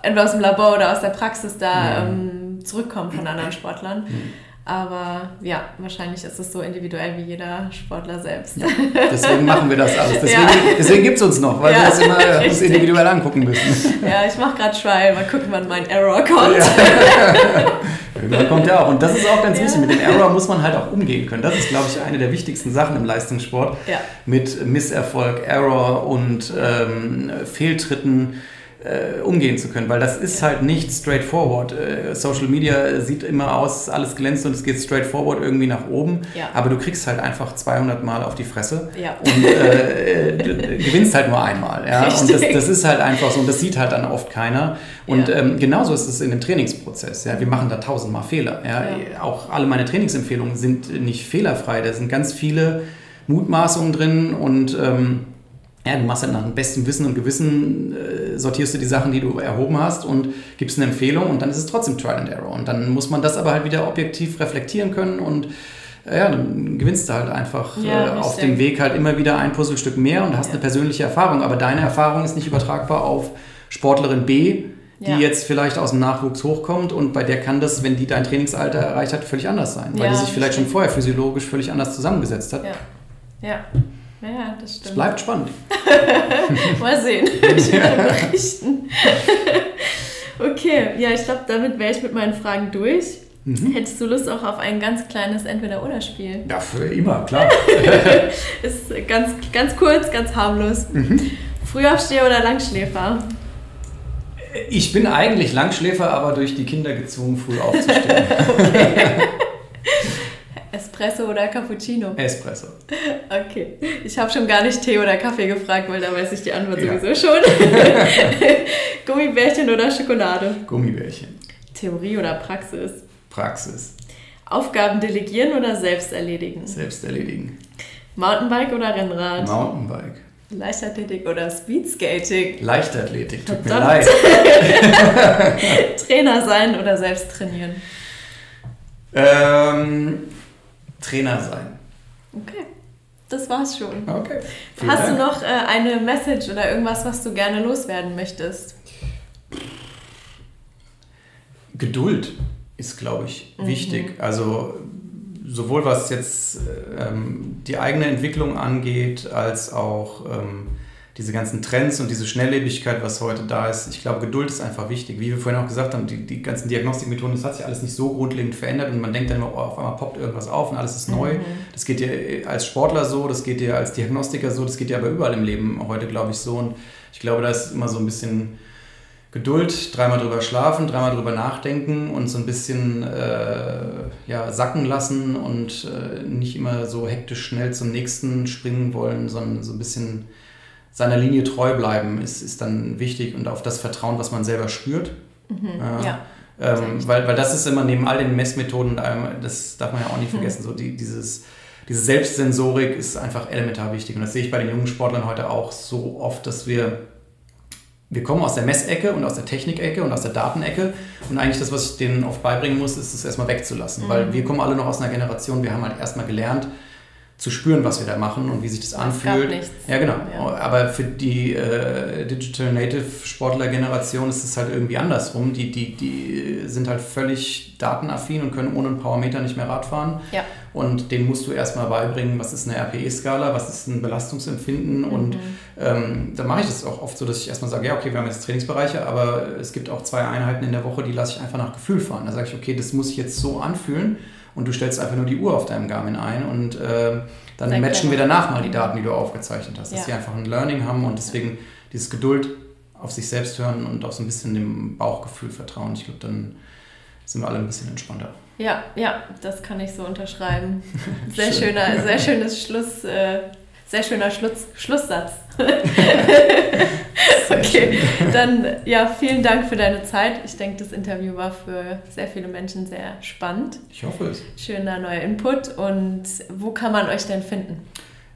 entweder aus dem Labor oder aus der Praxis da ja. ähm, zurückkommt von anderen Sportlern. Mhm. Aber ja, wahrscheinlich ist es so individuell wie jeder Sportler selbst. Ja, deswegen machen wir das alles. Deswegen, [LAUGHS] ja. deswegen gibt es uns noch, weil ja, wir das immer uns individuell angucken müssen. [LAUGHS] Ja, ich mache gerade Trial. Mal gucken, wann mein Error kommt. Ja. [LAUGHS] Irgendwann kommt der auch. Und das ist auch ganz wichtig. Mit dem Error muss man halt auch umgehen können. Das ist, glaube ich, eine der wichtigsten Sachen im Leistungssport. Mit Misserfolg, Error und ähm, Fehltritten äh, umgehen zu können, weil das ist halt nicht straightforward. Äh, Social Media sieht immer aus, alles glänzt und es geht straightforward irgendwie nach oben, ja. aber du kriegst halt einfach 200 Mal auf die Fresse ja. und äh, gewinnst halt nur einmal. Ja? Und das, das, ist halt einfach so und das sieht halt dann oft keiner. Und ja. ähm, genauso ist es in dem Trainingsprozess. Ja? Wir machen da tausendmal Fehler. Ja? Auch alle meine Trainingsempfehlungen sind nicht fehlerfrei. Da sind ganz viele Mutmaßungen drin und ähm, ja, du machst halt nach dem besten Wissen und Gewissen, äh, sortierst du die Sachen, die du erhoben hast und gibst eine Empfehlung und dann ist es trotzdem Trial and Error. Und dann muss man das aber halt wieder objektiv reflektieren können und äh, ja, dann gewinnst du halt einfach ja, äh, auf dem Weg halt immer wieder ein Puzzlestück mehr und hast ja. eine persönliche Erfahrung. Aber deine Erfahrung ist nicht übertragbar auf Sportlerin B, die ja. jetzt vielleicht aus dem Nachwuchs hochkommt und bei der kann das, wenn die dein Trainingsalter erreicht hat, völlig anders sein, weil die sich vielleicht schon vorher physiologisch völlig anders zusammengesetzt hat. Ja. Ja. Das stimmt. Es bleibt spannend. [LAUGHS] Mal sehen. [LAUGHS] Ich werde berichten. [LAUGHS] okay, ja, ich glaube, damit wäre ich mit meinen Fragen durch. Mhm. Hättest du Lust auch auf ein ganz kleines Entweder-Oder-Spiel? Ja, für immer, klar. Ist ganz, ganz kurz, ganz harmlos. Mhm. Frühaufsteher oder Langschläfer? Ich bin eigentlich Langschläfer, aber durch die Kinder gezwungen, früh aufzustehen. Espresso oder Cappuccino? Espresso. [LAUGHS] Okay. Ich habe schon gar nicht Tee oder Kaffee gefragt, weil da weiß ich die Antwort ja. sowieso schon. [LAUGHS] [LAUGHS] Gummibärchen oder Schokolade? Gummibärchen. Theorie oder Praxis? Praxis. Aufgaben delegieren oder selbst erledigen? Selbst erledigen. Mountainbike oder Rennrad? Mountainbike. Leichtathletik oder Speedskating? Leichtathletik, tut Verdammt. mir leid. Trainer sein oder selbst trainieren? Ähm, Trainer sein. Okay, das war's schon. Okay. Hast Dank. du noch äh, eine Message oder irgendwas, was du gerne loswerden möchtest? Geduld ist, glaube ich, mhm. wichtig. Also sowohl was jetzt ähm, die eigene Entwicklung angeht, als auch ähm, diese ganzen Trends und diese Schnelllebigkeit, was heute da ist. Ich glaube, Geduld ist einfach wichtig. Wie wir vorhin auch gesagt haben, die, die ganzen Diagnostikmethoden, das hat sich alles nicht so grundlegend verändert und man denkt dann immer, oh, auf einmal poppt irgendwas auf und alles ist neu. Mhm. Das geht dir als Sportler so, das geht dir als Diagnostiker so, das geht dir aber überall im Leben heute, glaube ich, so. Und ich glaube, da ist immer so ein bisschen Geduld, dreimal drüber schlafen, dreimal drüber nachdenken und so ein bisschen äh, ja, sacken lassen und äh, nicht immer so hektisch schnell zum nächsten springen wollen, sondern so ein bisschen seiner Linie treu bleiben, ist, ist dann wichtig und auf das Vertrauen, was man selber spürt. Mhm, äh, ja. Ähm, weil, weil das ist immer neben all den Messmethoden, das darf man ja auch nicht mhm. vergessen, so die, dieses, diese Selbstsensorik ist einfach elementar wichtig. Und das sehe ich bei den jungen Sportlern heute auch so oft, dass wir wir kommen aus der Messecke und aus der Technikecke und aus der Datenecke. Und eigentlich das, was ich denen oft beibringen muss, ist es erstmal wegzulassen. Mhm. Weil wir kommen alle noch aus einer Generation, wir haben halt erstmal gelernt, zu spüren, was wir da machen und wie sich das anfühlt. Nichts. Ja, genau. Ja. Aber für die äh, Digital Native Sportler-Generation ist es halt irgendwie andersrum. Die, die, die sind halt völlig datenaffin und können ohne einen Powermeter nicht mehr Rad fahren. Ja. Und denen musst du erstmal beibringen, was ist eine RPE-Skala, was ist ein Belastungsempfinden. Mhm. Und ähm, da mache ich das auch oft so, dass ich erstmal sage, ja, okay, wir haben jetzt Trainingsbereiche, aber es gibt auch zwei Einheiten in der Woche, die lasse ich einfach nach Gefühl fahren. Da sage ich, okay, das muss ich jetzt so anfühlen und du stellst einfach nur die Uhr auf deinem Garmin ein und äh, dann Sehr matchen wir danach mal die Daten, die du aufgezeichnet hast, dass ja. sie einfach ein Learning haben und deswegen dieses Geduld auf sich selbst hören und auch so ein bisschen dem Bauchgefühl vertrauen. Ich glaube, dann sind wir alle ein bisschen entspannter. Ja, ja, das kann ich so unterschreiben. [LAUGHS] Sehr Schön. schöner, sehr [LAUGHS] schönes Schluss, äh, sehr schöner Schluss, Schlusssatz. [LAUGHS] [LAUGHS] okay, dann ja, vielen Dank für deine Zeit. Ich denke, das Interview war für sehr viele Menschen sehr spannend. Ich hoffe es. Schöner neuer Input. Und wo kann man euch denn finden?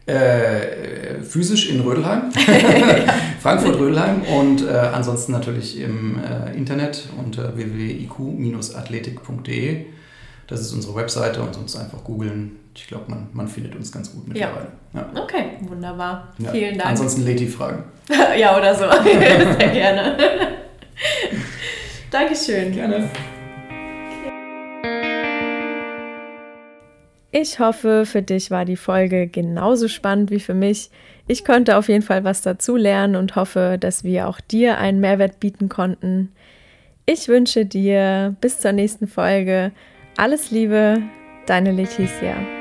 Äh, physisch in Rödelheim, [LAUGHS] Frankfurt-Rödelheim und äh, ansonsten natürlich im äh, Internet unter www.iq-athletik.de. Das ist unsere Webseite und sonst einfach googeln. Ich glaube, man, man findet uns ganz gut mittlerweile. Ja. ja. Okay, wunderbar. Ja. Vielen Dank. Ansonsten Leti-Fragen. [LAUGHS] ja, oder so. [LAUGHS] Sehr gerne. [LAUGHS] Dankeschön. Gerne. Ich hoffe, für dich war die Folge genauso spannend wie für mich. Ich konnte auf jeden Fall was dazu lernen und hoffe, dass wir auch dir einen Mehrwert bieten konnten. Ich wünsche dir bis zur nächsten Folge alles Liebe, deine Leticia.